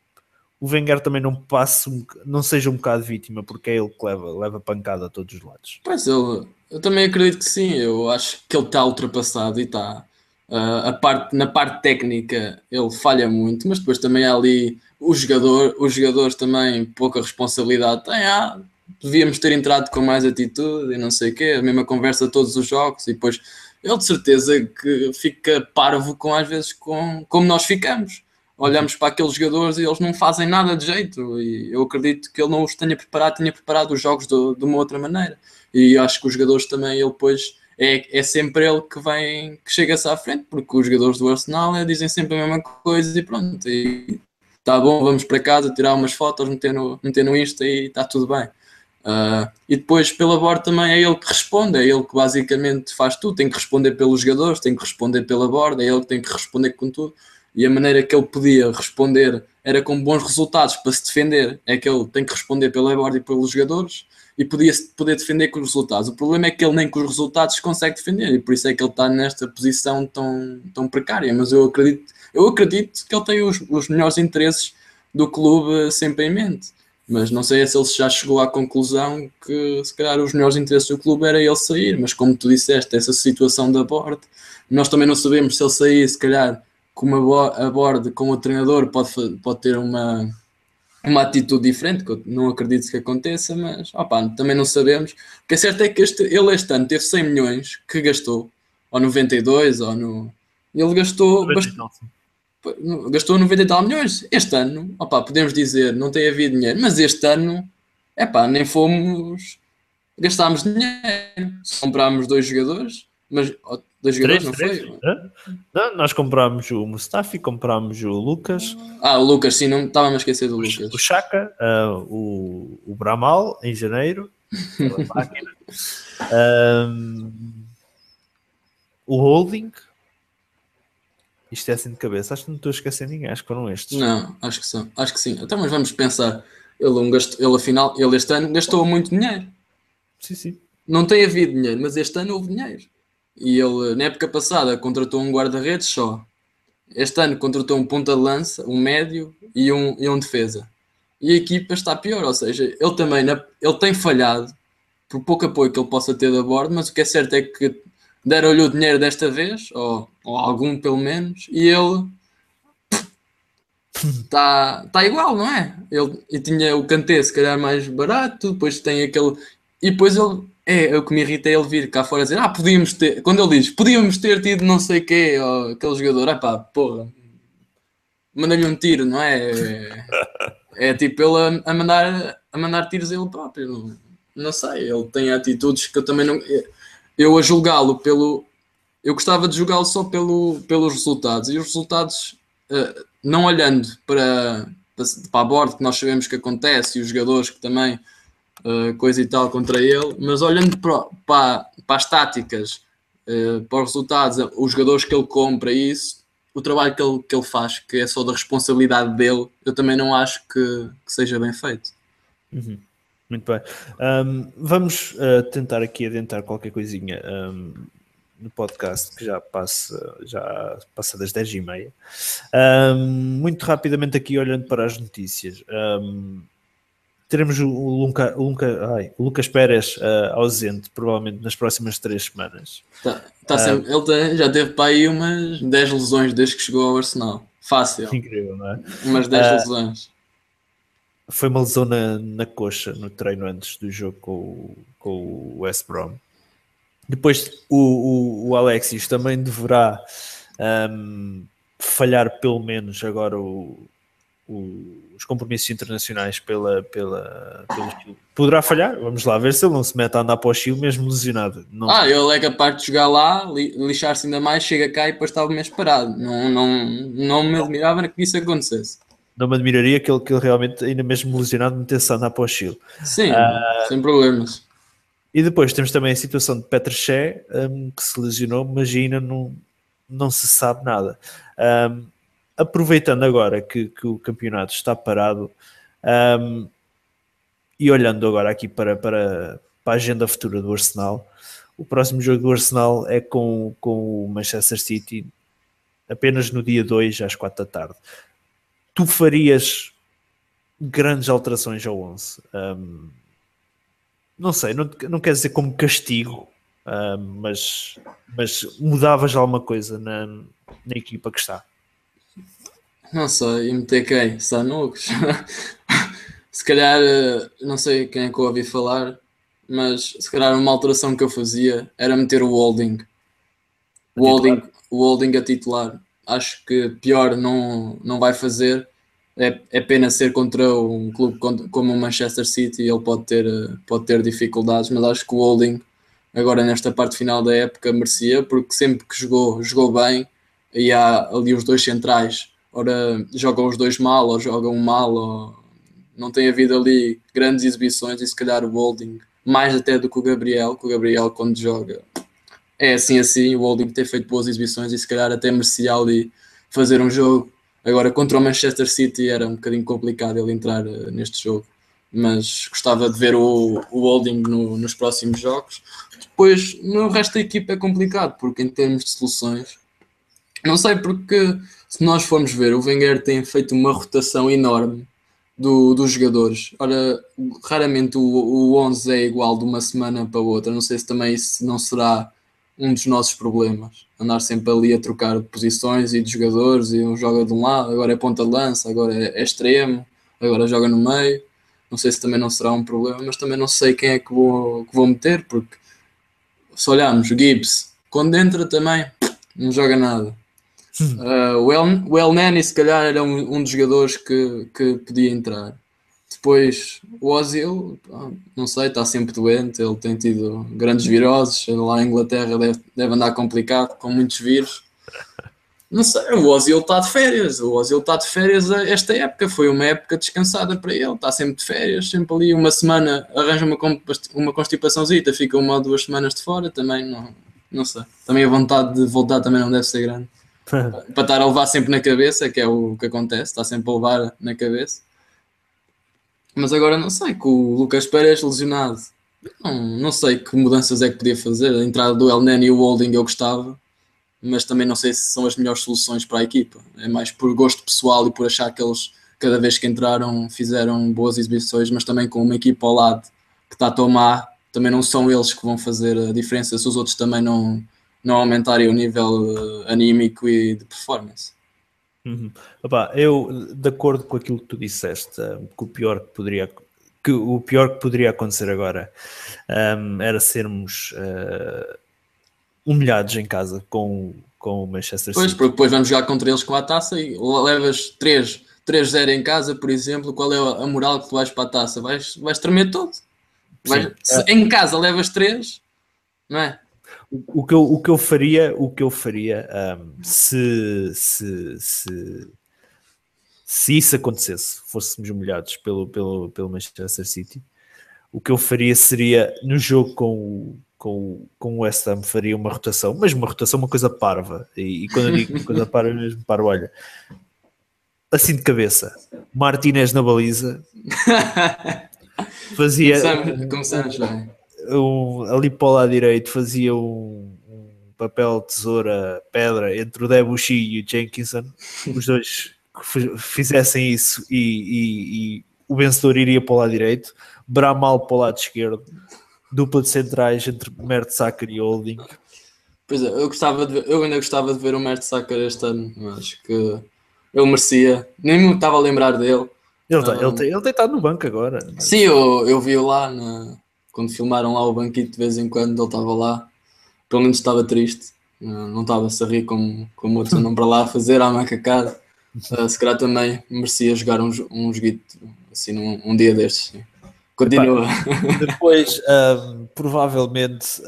o Wenger também não passe, um, não seja um bocado vítima, porque é ele que leva, leva pancada a todos os lados? Pois eu, eu também acredito que sim. Eu acho que ele está ultrapassado e está. ah, a parte, na parte técnica ele falha muito, mas depois também há ali o jogador, os jogadores também pouca responsabilidade têm. Ah, devíamos ter entrado com mais atitude e não sei o quê, a mesma conversa todos os jogos e depois ele de certeza que fica parvo com às vezes com como nós ficamos. Olhamos para aqueles jogadores e eles não fazem nada de jeito e eu acredito que ele não os tenha preparado, tenha preparado os jogos de uma outra maneira. E acho que os jogadores também, ele depois é, é sempre ele que vem, que chega-se à frente, porque os jogadores do Arsenal eh, dizem sempre a mesma coisa e pronto. E tá bom, vamos para casa, tirar umas fotos, meter no, meter no Insta e está tudo bem. Ah, e depois pela borda também é ele que responde, é ele que basicamente faz tudo, tem que responder pelos jogadores, tem que responder pela borda, é ele que tem que responder com tudo. E a maneira que ele podia responder era com bons resultados para se defender, é que ele tem que responder pela borda e pelos jogadores e podia poder defender com os resultados. O problema é que ele nem com os resultados consegue defender e por isso é que ele está nesta posição tão, tão precária. Mas eu acredito, eu acredito que ele tem os, os melhores interesses do clube sempre em mente. Mas não sei se ele já chegou à conclusão que se calhar os melhores interesses do clube era ele sair. Mas como tu disseste, essa situação da borda, nós também não sabemos se ele sair, se calhar com uma a borda com o treinador pode, pode ter uma, uma atitude diferente, que eu não acredito que aconteça, mas opá, também não sabemos. O que é certo é que este, ele este ano teve 100 milhões que gastou, ou 92, ou no. Ele gastou, bast- gastou 90 e tal milhões. Este ano, opá, podemos dizer, não tem havido dinheiro, mas este ano, é pá, nem fomos. Gastámos dinheiro. Comprámos dois jogadores, mas dois jogadores não três? foi? Não, nós comprámos o Mustafi, comprámos o Lucas, Ah, o Lucas, sim, não estava-me a esquecer do Lucas. o Chaka, ah, o, o Bramal em janeiro, *laughs* Ahm, o Holding. Isto é assim de cabeça. Acho que não estou a esquecer ninguém. Acho que foram estes. Não, acho que são, acho que sim. Então, mas vamos pensar, ele, um gasto, ele afinal, ele este ano gastou muito dinheiro. Sim, sim. Não tem havido dinheiro, mas este ano houve dinheiro. E ele, na época passada, contratou um guarda-redes só. Este ano contratou um ponta de lança, um médio e um, e um defesa. E a equipa está pior, ou seja, ele também ele tem falhado por pouco apoio que ele possa ter da borda, mas o que é certo é que deram-lhe o dinheiro desta vez, ou, ou algum pelo menos, e ele está tá igual, não é? Ele e tinha o Kanté se calhar mais barato, depois tem aquele. E depois ele. É, é o que me irrita é ele vir cá fora dizer, ah, podíamos ter. Quando ele diz, podíamos ter tido não sei quê, ou aquele jogador, ah pá, porra, manda-lhe um tiro, não é? É, é tipo ele a, a mandar, a mandar tiros ele próprio. Não, sei, ele tem atitudes que eu também não. Eu a julgá-lo pelo. Eu gostava de julgá-lo só pelo, pelos resultados. E os resultados, eh, não olhando para, para, para a borda, que nós sabemos que acontece, e os jogadores que também uh, coisa e tal contra ele, mas olhando para, para, para as táticas, uh, para os resultados, os jogadores que ele compra e isso, o trabalho que ele, que ele faz, que é só da responsabilidade dele, eu também não acho que, que seja bem feito. Uhum. Muito bem. Um, vamos uh, tentar aqui adentrar qualquer coisinha um, no podcast que já passa, já passa das 10 e meia. Um, muito rapidamente aqui olhando para as notícias. Teremos o, Lunca, o, Lunca, ai, o Lucas Pérez uh, ausente, provavelmente nas próximas três semanas. Tá, tá sempre, ele tem, já teve para aí umas 10 lesões desde que chegou ao Arsenal. Fácil. Incrível, não é? Umas 10 lesões. Foi uma lesão na, na coxa no treino antes do jogo com, o- com o West Brom. Depois o, o, o Alexis também deverá um, falhar pelo menos agora o, o- os compromissos internacionais pela, pela, pelo Chile. Poderá falhar, vamos lá ver se ele não se mete a andar para o Chile mesmo lesionado. Não, Ah, ele é capaz de jogar lá, li- lixar-se ainda mais, chega cá e depois estava mesmo parado. Não, não, não me admirava que isso acontecesse. não me admiraria que ele, que ele realmente, ainda mesmo lesionado, metesse a andar para o Chile. Sim, Ah. sem problemas. E depois temos também a situação de Petrché, um, que se lesionou, mas ainda não, não se sabe nada. Um, aproveitando agora que, que o campeonato está parado um, e olhando agora aqui para, para, para a agenda futura do Arsenal, o próximo jogo do Arsenal é com, com o Manchester City apenas no dia 2 às 4 da tarde. Tu farias grandes alterações ao 11? Um, não sei, não, não quer dizer como castigo, um, mas, mas mudavas alguma coisa na, na equipa que está? Não sei, e meter quem? Sanucos? *laughs* se calhar, eh, não sei quem é que eu ouvi falar, mas se calhar uma alteração que eu fazia era meter o Holding. O Holding, o Holding a titular. Acho que pior não, não vai fazer. É, é pena ser contra um clube como o Manchester City, ele pode ter, pode ter dificuldades, mas acho que o Holding, agora nesta parte final da época, merecia, porque sempre que jogou, jogou bem, e há ali os dois centrais, ora jogam os dois mal, ou jogam mal, ou não tem havido ali grandes exibições, e se calhar o Holding mais até do que o Gabriel, que o Gabriel quando joga é assim assim, o Holding tem feito boas exibições e se calhar até merecia ali fazer um jogo. Agora contra o Manchester City era um bocadinho complicado ele entrar uh, neste jogo, mas gostava de ver o, o Holding no, nos próximos jogos. Depois no resto da equipa é complicado, porque em termos de soluções, não sei porque se nós formos ver, o Wenger tem feito uma rotação enorme do, dos jogadores. Ora, raramente o, o 11 é igual de uma semana para outra. Não sei se também isso não será um dos nossos problemas. Andar sempre ali a trocar de posições e de jogadores, e um joga de um lado, agora é ponta-lança, agora é, é, extremo, agora joga no meio. Não sei se também não será um problema, mas também não sei quem é que vou, que vou meter, porque se olharmos, Gibbs, quando entra também não joga nada. Uh, *laughs* o, El, o El Nani, se calhar, era um, um dos jogadores que, que podia entrar. Depois, o Ozil, não sei, está sempre doente. Ele tem tido grandes viroses. Lá em Inglaterra deve, deve andar complicado, com muitos vírus. Não sei, o Ozil está de férias. O Ozil está de férias esta época. Foi uma época descansada para ele. Está sempre de férias, sempre ali uma semana. Arranja uma, uma constipaçãozita, fica uma ou duas semanas de fora. Também não, não sei. Também a vontade de voltar também não deve ser grande *laughs* para estar a levar sempre na cabeça, que é o que acontece, está sempre a levar na cabeça. Mas agora não sei, com o Lucas Pérez lesionado, não, não sei que mudanças é que podia fazer. A entrada do El Neni e o Holding eu gostava, mas também não sei se são as melhores soluções para a equipa. É mais por gosto pessoal e por achar que eles, cada vez que entraram, fizeram boas exibições, mas também com uma equipa ao lado que está a tomar, também não são eles que vão fazer a diferença se os outros também não, não aumentarem o nível uh, anímico e de performance. Uhum. Opa, eu, de acordo com aquilo que tu disseste, um, que o pior que poderia que o pior que poderia acontecer agora um, era sermos uh, humilhados em casa com, com o Manchester City. Pois, porque depois vamos jogar contra eles com a taça e levas 3, 3-0 em casa, por exemplo, qual é a moral que tu vais para a taça? Vais, vais tremer todo. Vais, é. Em casa levas 3, não é? O, que eu, o que eu faria, o que eu faria um, se, se, se, se isso acontecesse, fôssemos humilhados pelo, pelo, pelo Manchester City, o que eu faria seria no jogo com, com, com o West Ham faria uma rotação, mas uma rotação, uma coisa parva. E, e quando eu digo coisa parva, mesmo parva, olha, assim de cabeça, Martinez na baliza *laughs* fazia. Começamos, começamos bem um, ali para o lado direito fazia um, um, papel tesoura pedra entre o Debussy e o Jenkinson, os dois que fizessem isso e, e, e, o vencedor iria para o lado direito, Bramal para o lado esquerdo, dupla de centrais entre Mertzacker e Holding. Pois é, eu, gostava de ver, eu ainda gostava de ver o Mertzacker este ano, acho que ele merecia, nem me estava a lembrar dele. Ele, tá, um, ele, tem, ele tem estado no banco agora. Sim, eu, eu vi-o lá na, quando filmaram lá o banquito de vez em quando, ele estava lá, pelo menos estava triste, não estava-se a rir como, como outros andam para lá a fazer a macacada. Uh, se calhar também merecia jogar um, um joguito assim num, um dia destes. Sim. Continua. Depois, um, provavelmente,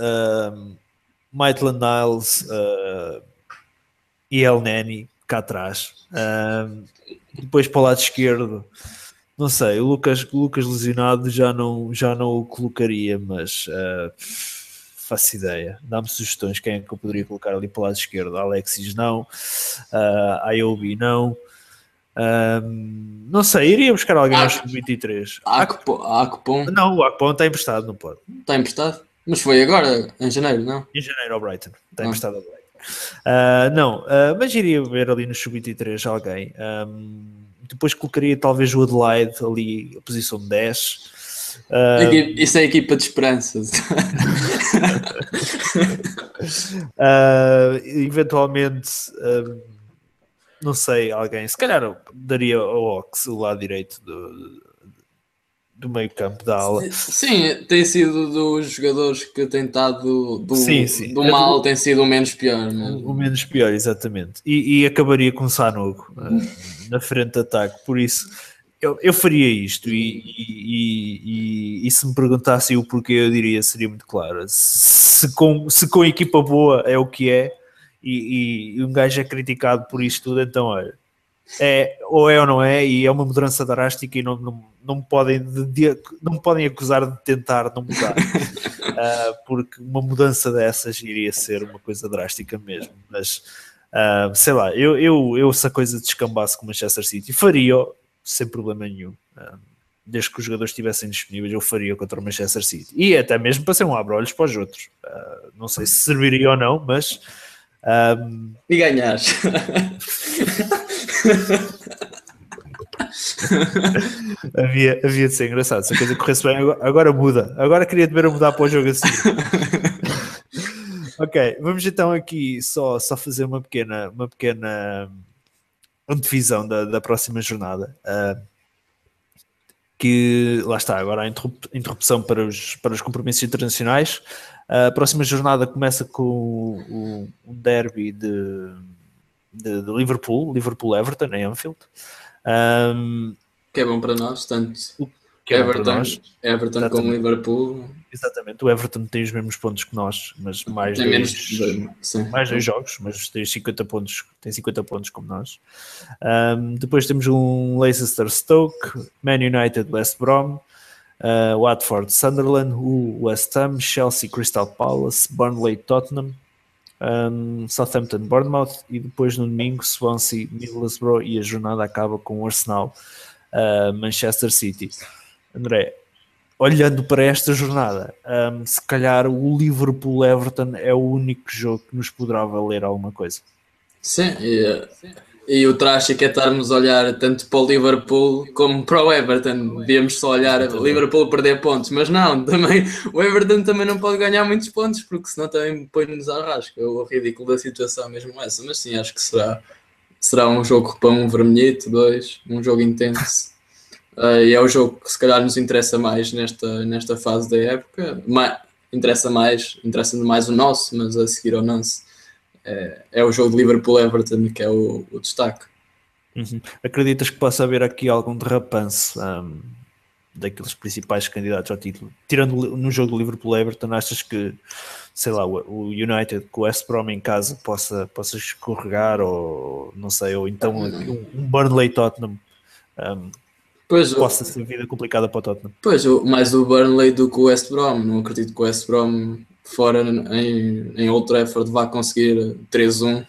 um, Maitland Niles uh, e El Neni cá atrás. Um, depois para o lado esquerdo, não sei, o Lucas, o Lucas lesionado já não, já não o colocaria, mas uh, faço ideia. Dá-me sugestões quem é que eu poderia colocar ali para o lado esquerdo. Alexis não, uh, Ayobi não. Um, não sei, iria buscar alguém aos 23. Acpon. Não, o Acpon está emprestado, não pode. Está emprestado? Mas foi agora, em janeiro, não? Em janeiro ao Brighton. Está Ah. emprestado ao Brighton. Ah, não, ah, mas iria ver ali no Sub-23 alguém. Ahm, depois colocaria talvez o Adelaide ali, a posição de 10. Ah, Equipe- Isso é a equipa de esperanças. *laughs* ah, eventualmente, ahm, não sei, alguém, se calhar daria ao Ox o lado direito do, do meio campo da ala. Sim, tem sido dos jogadores que tem estado do, Sim, sim. do É mal, do- tem sido o menos pior. O, mesmo. o menos pior, exatamente. E, e acabaria com o Sanogo ah, *laughs* na frente de ataque. Por isso, eu, eu faria isto. E, e- e- e se me perguntassem o porquê, eu diria: seria muito claro. Se com, se com equipa boa é o que é, e, e um gajo é criticado por isto tudo, então olha. É, ou é ou não é, e é uma mudança drástica e não, não, não, me podem, de- não podem acusar de tentar não mudar. *laughs* Ah, porque uma mudança dessas iria ser uma coisa drástica mesmo. Mas ah, sei lá, eu, eu, eu se a coisa descambasse com o Manchester City, faria sem problema nenhum. Ah, desde que os jogadores estivessem disponíveis, eu faria contra o Manchester City. E até mesmo para ser um abre-olhos para os outros. Ah, não sei se serviria ou não, mas ah, E ganhares. *laughs* *laughs* havia, havia de ser engraçado. Se a coisa corresse bem, agora, muda. Agora queria te ver a mudar para o jogo assim. *laughs* ok, vamos então aqui só, só fazer uma pequena, uma pequena antevisão da, da próxima jornada. Ah, que lá está, agora a interrup- interrupção para os, para os compromissos internacionais. A próxima jornada começa com o, o- um derby de, de, de Liverpool, Liverpool-Everton, em Anfield. Um, que é bom para nós, tanto que é Everton, nós. Everton Exatamente. como Liverpool Exatamente, o Everton tem os mesmos pontos que nós, mas mais tem menos dois, sim. mais dois jogos, mas tem 50 pontos, tem 50 pontos como nós. Um, depois temos um Leicester Stoke, Man United West Brom, uh, Watford Sunderland, o West Ham, Chelsea Crystal Palace, Burnley Tottenham, um, Southampton Bournemouth e depois no domingo Swansea Middlesbrough e a jornada acaba com o Arsenal uh, Manchester City. André, olhando para esta jornada, um, se calhar o Liverpool Everton é o único jogo que nos poderá valer alguma coisa. Sim, e, e o trágico é estarmos a olhar tanto para o Liverpool como para o Everton. Devíamos só olhar o Liverpool perder pontos, mas não, *laughs* também o Everton também não pode ganhar muitos pontos, porque senão também põe-nos à rasca. O ridículo da situação é mesmo essa, mas sim, acho que será, será um jogo para um vermelhito, dois, um jogo intenso. Uh, *laughs* e é o jogo que se calhar nos interessa mais nesta, nesta fase da época. Ma interessa mais, interessa mais o nosso, mas a seguir ao nosso é, é o jogo de Liverpool-Everton que é o, o destaque. Uhum. Acreditas que possa haver aqui algum derrapanço um, daqueles principais candidatos ao título? Tirando no jogo do Liverpool-Everton, achas que, sei lá, o United com o West Brom em casa possa, possa escorregar ou não sei, ou então um, um Burnley-Tottenham um, Pois, possa ser vida complicada para o Tottenham? Pois, mais o Burnley do que o West Brom. Não acredito que o West Brom fora em, em Old Trafford vá conseguir 3-1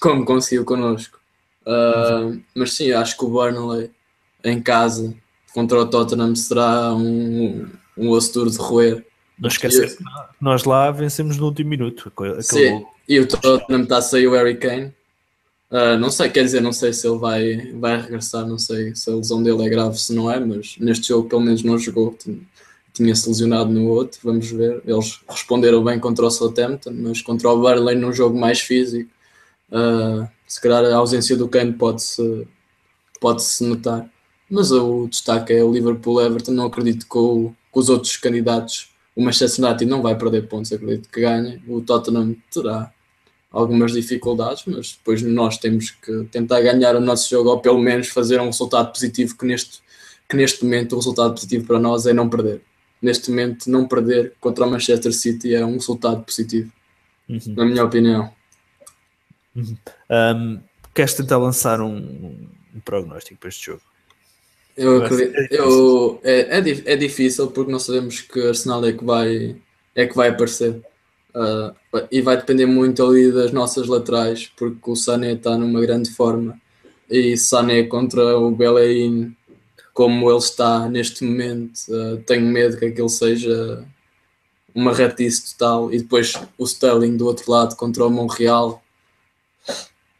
como conseguiu connosco. Uh, mas sim, acho que o Burnley em casa contra o Tottenham será um, um osso duro de roer. Não esquecer que nós lá vencemos no último minuto. Sim, e o Tottenham está a sair o Harry Kane. Uh, não sei, quer dizer, não sei se ele vai, vai regressar, não sei se a lesão dele é grave, se não é, mas neste jogo pelo menos não jogou, tinha- tinha-se lesionado no outro, vamos ver. Eles responderam bem contra o Southampton, mas contra o Burnley num jogo mais físico, uh, se calhar a ausência do Kane pode-se pode -se notar. Mas o destaque é o Liverpool-Everton, não acredito que, o- que os outros candidatos, o Manchester United não vai perder pontos, acredito que ganhe, o Tottenham terá algumas dificuldades, mas depois nós temos que tentar ganhar o nosso jogo ou pelo menos fazer um resultado positivo que neste, que neste momento o resultado positivo para nós é não perder. Neste momento não perder contra o Manchester City é um resultado positivo, Uhum. na minha opinião. Um, queres tentar lançar um, um prognóstico para este jogo? Eu acredito, eu, é, é, é difícil porque não sabemos que Arsenal é que vai, é que vai aparecer. Ah, e vai depender muito ali das nossas laterais, porque o Sané está numa grande forma e Sané contra o Bellerin, como ele está neste momento, ah, tenho medo que aquele seja uma retice total, e depois o Sterling do outro lado contra o Montreal.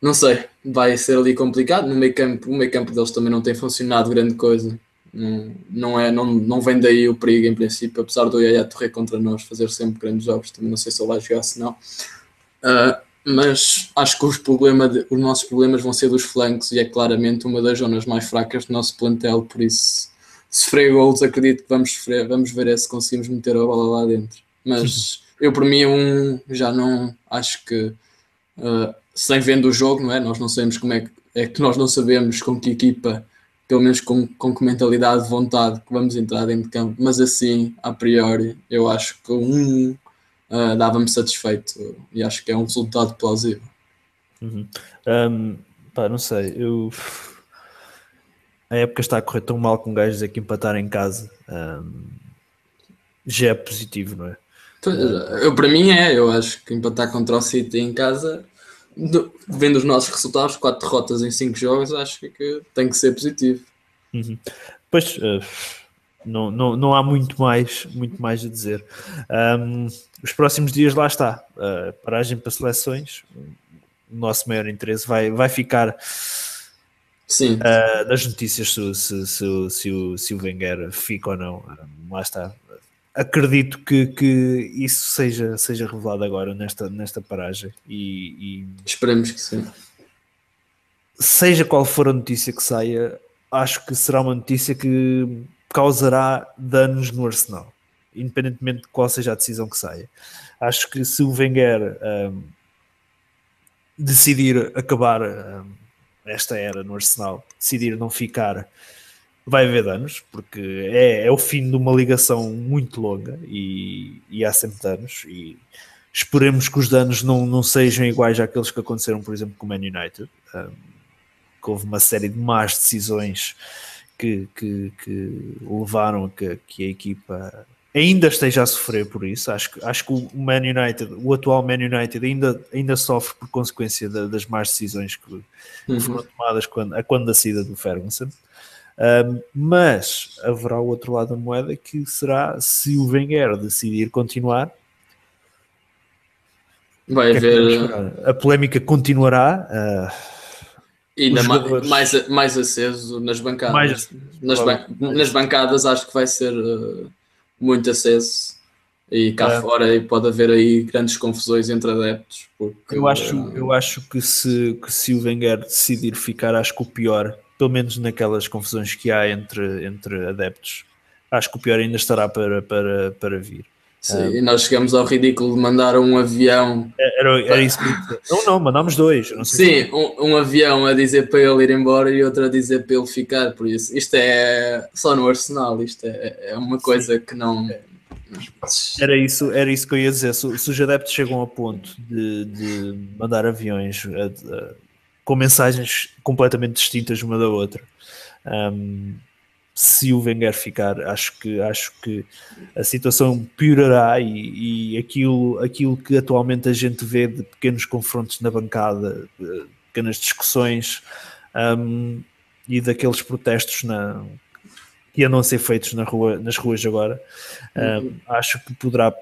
Não sei, vai ser ali complicado. No meio campo, o meio campo deles também não tem funcionado grande coisa. Não, não, é, não, não vem daí o perigo em princípio, apesar do Yaya Torre contra nós fazer sempre grandes jogos, também não sei se ele vai jogar se não. Uh, mas acho que os, problema de, os nossos problemas vão ser dos flancos e é claramente uma das zonas mais fracas do nosso plantel, por isso se sofrer gols acredito que vamos sofrer, vamos ver é se conseguimos meter a bola lá dentro. Mas eu por mim um já não acho que uh, sem vendo o jogo, não é? Nós não sabemos como é que é que nós não sabemos com que equipa, pelo menos com, com que mentalidade de vontade que vamos entrar dentro de campo, mas assim, a priori, eu acho que um uh, dava-me satisfeito e acho que é um resultado plausível. Uhum. Um, pá, não sei, eu a época está a correr tão mal com gajos aqui empatar em casa um, já é positivo, não é? Eu, para mim é, eu acho que empatar contra o City em casa, vendo os nossos resultados, quatro derrotas em cinco jogos, acho que tem que ser positivo. Uhum. Pois uh, não, não, não há muito mais, muito mais a dizer. Um, os próximos dias lá está. Uh, paragem para seleções. O nosso maior interesse vai, vai ficar Sim. Uh, das notícias se, se, se, se, o, se o Wenger fica ou não. lá está. Acredito que, que isso seja, seja revelado agora nesta, nesta paragem e, e esperemos que sim. Seja qual for a notícia que saia, acho que será uma notícia que causará danos no Arsenal, independentemente de qual seja a decisão que saia. Acho que se o Wenger um, decidir acabar um, esta era no Arsenal, decidir não ficar, vai haver danos, porque é, é o fim de uma ligação muito longa e, e há sempre danos. E esperemos que os danos não, não sejam iguais àqueles que aconteceram, por exemplo, com o Man United, um, que houve uma série de más decisões que, que, que levaram a que, que, a equipa ainda esteja a sofrer por isso. Acho, acho que o Man United, o atual Man United, ainda, ainda sofre por consequência da, das más decisões que, uhum. foram tomadas quando, a quando da saída do Ferguson. Um, mas haverá o outro lado da moeda que será se o Wenger decidir continuar. Vai é haver. A polémica continuará. Uh, Ainda mais, mais aceso nas bancadas. Mais... Nas, ban nas bancadas acho que vai ser uh, muito aceso e cá é. fora pode haver aí grandes confusões entre adeptos. Porque, eu, acho, uh, eu acho que se, que se o Wenger decidir ficar, acho que o pior, pelo menos naquelas confusões que há entre, entre adeptos, acho que o pior ainda estará para, para, para vir. Sim, um, e nós chegamos ao ridículo de mandar um avião. É, era, era isso que Não, não, mandámos dois. Não Sim, um, um, avião a dizer para ele ir embora e outro a dizer para ele ficar. Por isso, isto é só no Arsenal, isto é, é uma coisa Sim. que não. Era isso, era isso que eu ia dizer. Se, se os adeptos chegam a ponto de, de mandar aviões a, a, com mensagens completamente distintas uma da outra. Um, se o Wenger ficar, acho que, acho que a situação piorará e, e aquilo, aquilo que atualmente a gente vê de pequenos confrontos na bancada, pequenas discussões um, e daqueles protestos na, que andam a ser feitos na rua, nas ruas agora, um, acho que poderá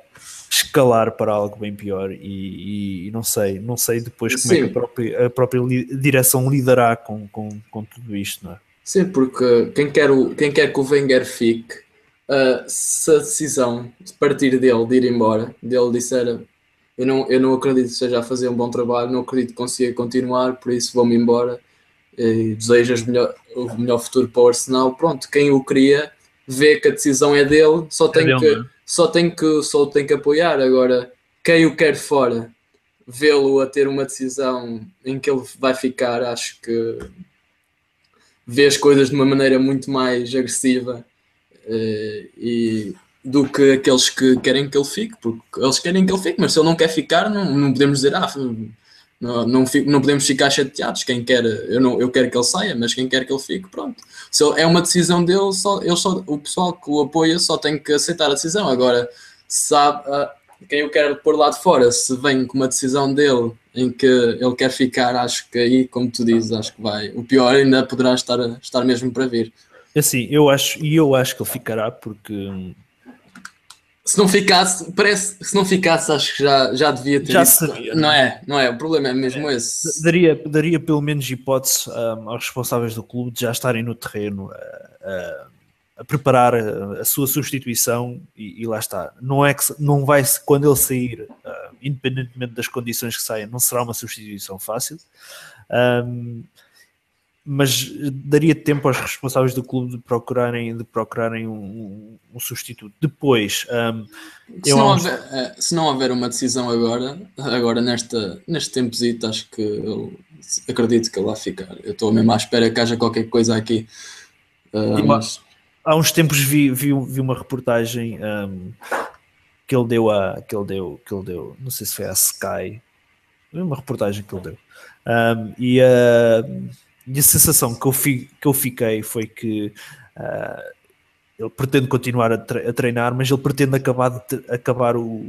escalar para algo bem pior e, e não sei, não sei depois como Sim. é que a própria, a própria direção lidará com, com, com tudo isto, não é? Sim, porque quem quer, o, quem quer que o Wenger fique, uh, se a decisão de partir dele, de ir embora, dele disser eu não, eu não acredito que esteja a fazer um bom trabalho, não acredito que consiga continuar, por isso vou-me embora e desejo melhor, o melhor futuro para o Arsenal. Pronto, quem o queria vê que a decisão é dele, só tem, é que, só tem que só tem que apoiar. Agora, quem o quer fora, vê-lo a ter uma decisão em que ele vai ficar, acho que vê as coisas de uma maneira muito mais agressiva uh, e do que aqueles que querem que ele fique, porque eles querem que ele fique, mas se ele não quer ficar, não, não podemos dizer, ah, não, não, fico, não podemos ficar chateados. Quem quer, eu, não, eu quero que ele saia, mas quem quer que ele fique, pronto. Se ele, é uma decisão dele, só, ele só, o pessoal que o apoia só tem que aceitar a decisão. Agora, sabe, quem eu quero pôr lá de fora, se vem com uma decisão dele em que ele quer ficar, acho que aí, como tu dizes, acho que vai. O pior ainda poderá estar, estar mesmo para vir. Assim, eu acho, e eu acho que ele ficará porque se não ficasse, parece se não ficasse, acho que já, já devia ter. Já isso. sabia, não não é? Não é? O problema é mesmo esse. Daria, daria pelo menos hipótese um, aos responsáveis do clube de já estarem no terreno a, a preparar a, a, sua substituição e, e, lá está. Não é que não vai quando ele sair, uh, independentemente das condições que saia, não será uma substituição fácil. Um, mas daria tempo aos responsáveis do clube de procurarem, de procurarem um, um substituto. Depois, um, se, não houver, eh, se, não houver, uma decisão agora, agora nesta, neste tempozito, acho que eu acredito que ele vai ficar. Eu estou mesmo à espera que haja qualquer coisa aqui. Uh, mas... Há uns tempos vi, vi, vi uma reportagem um, que ele deu a que ele deu, que ele deu, não sei se foi a Sky, uma reportagem que ele deu. Um, e uh, e a sensação que eu, fi, que eu fiquei foi que uh, ele pretende continuar a, treinar, mas ele pretende acabar de, acabar o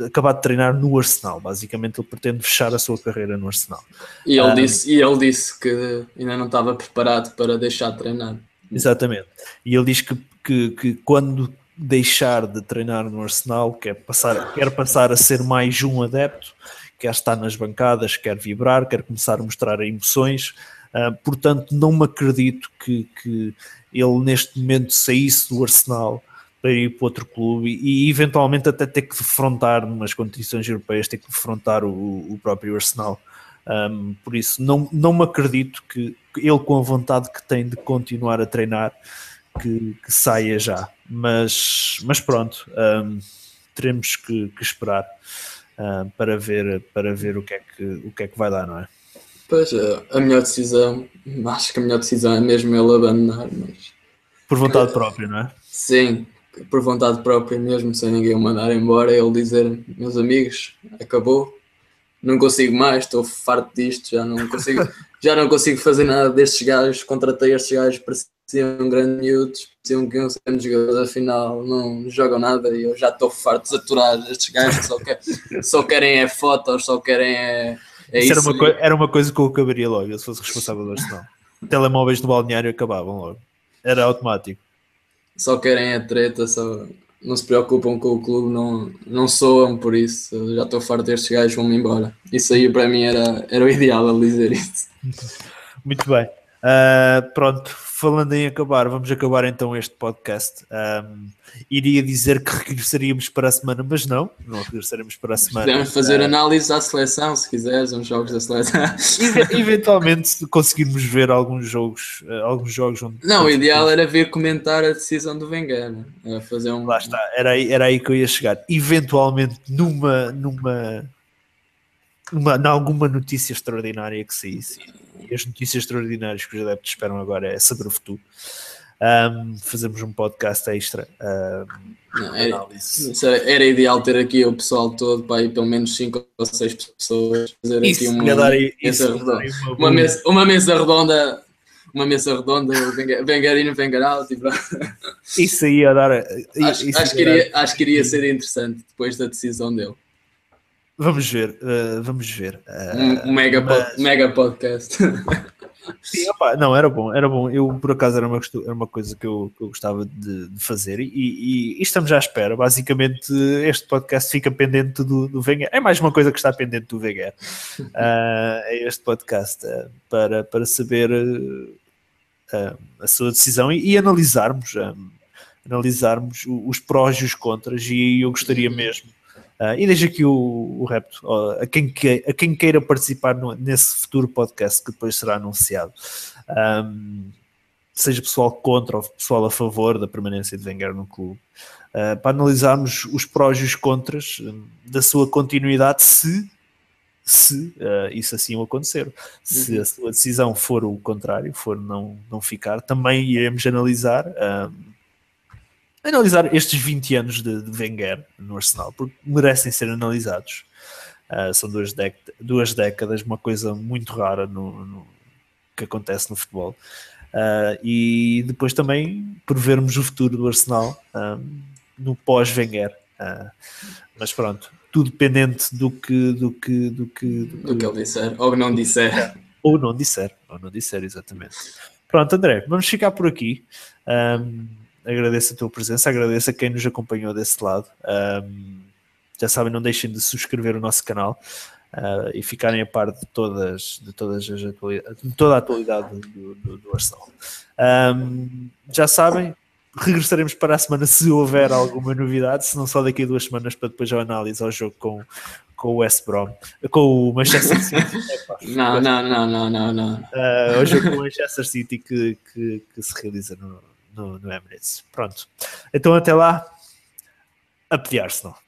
acabar de treinar no Arsenal. Basicamente, ele pretende fechar a sua carreira no Arsenal. E ele, uh, disse, e ele disse que ainda não estava preparado para deixar de treinar. Exatamente. E ele diz que, que, que quando deixar de treinar no Arsenal, quer passar, quer passar a ser mais um adepto, quer estar nas bancadas, quer vibrar, quer começar a mostrar emoções. Uh, portanto, não me acredito que, que ele neste momento saísse do Arsenal para ir para outro clube e, e eventualmente até ter que defrontar nas competições europeias, ter que defrontar o, o próprio Arsenal. Um, por isso, não, não me acredito que ele, com a vontade que tem de continuar a treinar, que, que saia já. Mas, mas pronto, um, teremos que, que esperar uh, para, ver, para ver o que, é que, o que é que vai dar, não é? Pois, é, a melhor decisão, acho que a melhor decisão é mesmo ele abandonar, mas... Por vontade própria, não é? Sim, por vontade própria mesmo, sem ninguém o mandar embora, ele dizer, meus amigos, acabou, não consigo mais, estou farto disto, já não consigo, *laughs* já não consigo fazer nada destes gajos, contratei estes gajos, pareciam grandes miúdos, pareciam que iam ser jogadores, afinal não jogam nada e eu já estou farto de aturar estes gajos, só, quer, *laughs* só querem é fotos, só querem é é isso, isso era, uma era uma coisa que eu acabaria logo, se fosse responsável do Arsenal. Telemóveis do balneário acabavam logo. Era automático. Só querem a treta, só não se preocupam com o clube, não, não soam por isso. já estou farto destes gajos, vão-me embora. Isso aí para mim era, era o *laughs* ideal a dizer isso. Muito bem. Uh, pronto, falando em acabar, vamos acabar então este podcast. Um, iria dizer que *laughs* regressaríamos para a semana, mas não, não regressaremos para a semana. Podemos fazer uh, análise à seleção, se quiseres, uns jogos da seleção. *laughs* Eventualmente, se conseguirmos ver alguns jogos, uh, alguns jogos onde. Não, o ideal era ver comentar a decisão do Wenger, né? fazer um. Lá está, era aí, era aí que eu ia chegar. Eventualmente, numa. numa uma, em alguma notícia extraordinária que saísse. E as notícias extraordinárias que os adeptos esperam agora é saber o futuro. Um, fazemos um podcast extra. Um, Não, era, era, ideal ter aqui o pessoal todo para ir pelo menos 5 ou 6 pessoas. Fazer isso, aqui uma, dar aí, mesa redonda. Uma, mesa, uma mesa redonda uma mesa redonda, Vengarino Vengaral. Isso aí dar. Acho, acho, que iria, acho que iria ser interessante depois da decisão dele. Vamos ver, uh, vamos ver. Uh, um, um mega, mas... mega podcast. *laughs* Sim, opa, não, era bom, era bom. Eu, por acaso, era uma, era uma coisa que eu, que eu gostava de, de fazer e, e, e, estamos à espera. Basicamente, este podcast fica pendente do, do Wenger. É mais uma coisa que está pendente do Wenger. Uh, *laughs* é este podcast uh, para, para saber uh, a sua decisão e, e analisarmos, analisarmos os prós e os contras. E eu gostaria mesmo Uh, e deixo aqui o, o repto uh, a, quem que, a quem queira participar no, nesse futuro podcast que depois será anunciado. Um, seja pessoal contra ou pessoal a favor da permanência de Wenger no clube, uh, para analisarmos os prós e os contras da sua continuidade se, se uh, isso assim o acontecer. Se uhum. a sua decisão for o contrário, for não, não ficar, também iremos analisar analisar estes 20 anos de, de Wenger no Arsenal, porque merecem ser analisados. Uh, são duas, duas, décadas, uma coisa muito rara no, no que acontece no futebol. Uh, e depois também prevermos o futuro do Arsenal uh, no pós-Wenger. mas pronto, tudo dependente do que do que do que, do que, do que ele disser ou não disser. Ou não disser, ou não disser, exatamente. Pronto, André, vamos ficar por aqui. Um, agradeço a tua presença, agradeço a quem nos acompanhou desse lado. Um, já sabem, não deixem de subscrever o nosso canal uh, e ficarem a par de todas, de todas as atualidades, de toda a atualidade do, do, do Arsenal. Um, já sabem, regressaremos para a semana se houver alguma novidade, se não só daqui a duas semanas para depois a análise ao jogo com, com o West Brom, com o Manchester City. *laughs* não, não, não, não, não, não. Uh, o jogo com o Manchester City que, que, que se realiza no, no, no, Emirates. Pronto. Então até lá, a pedir Arsenal.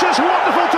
Just wonderful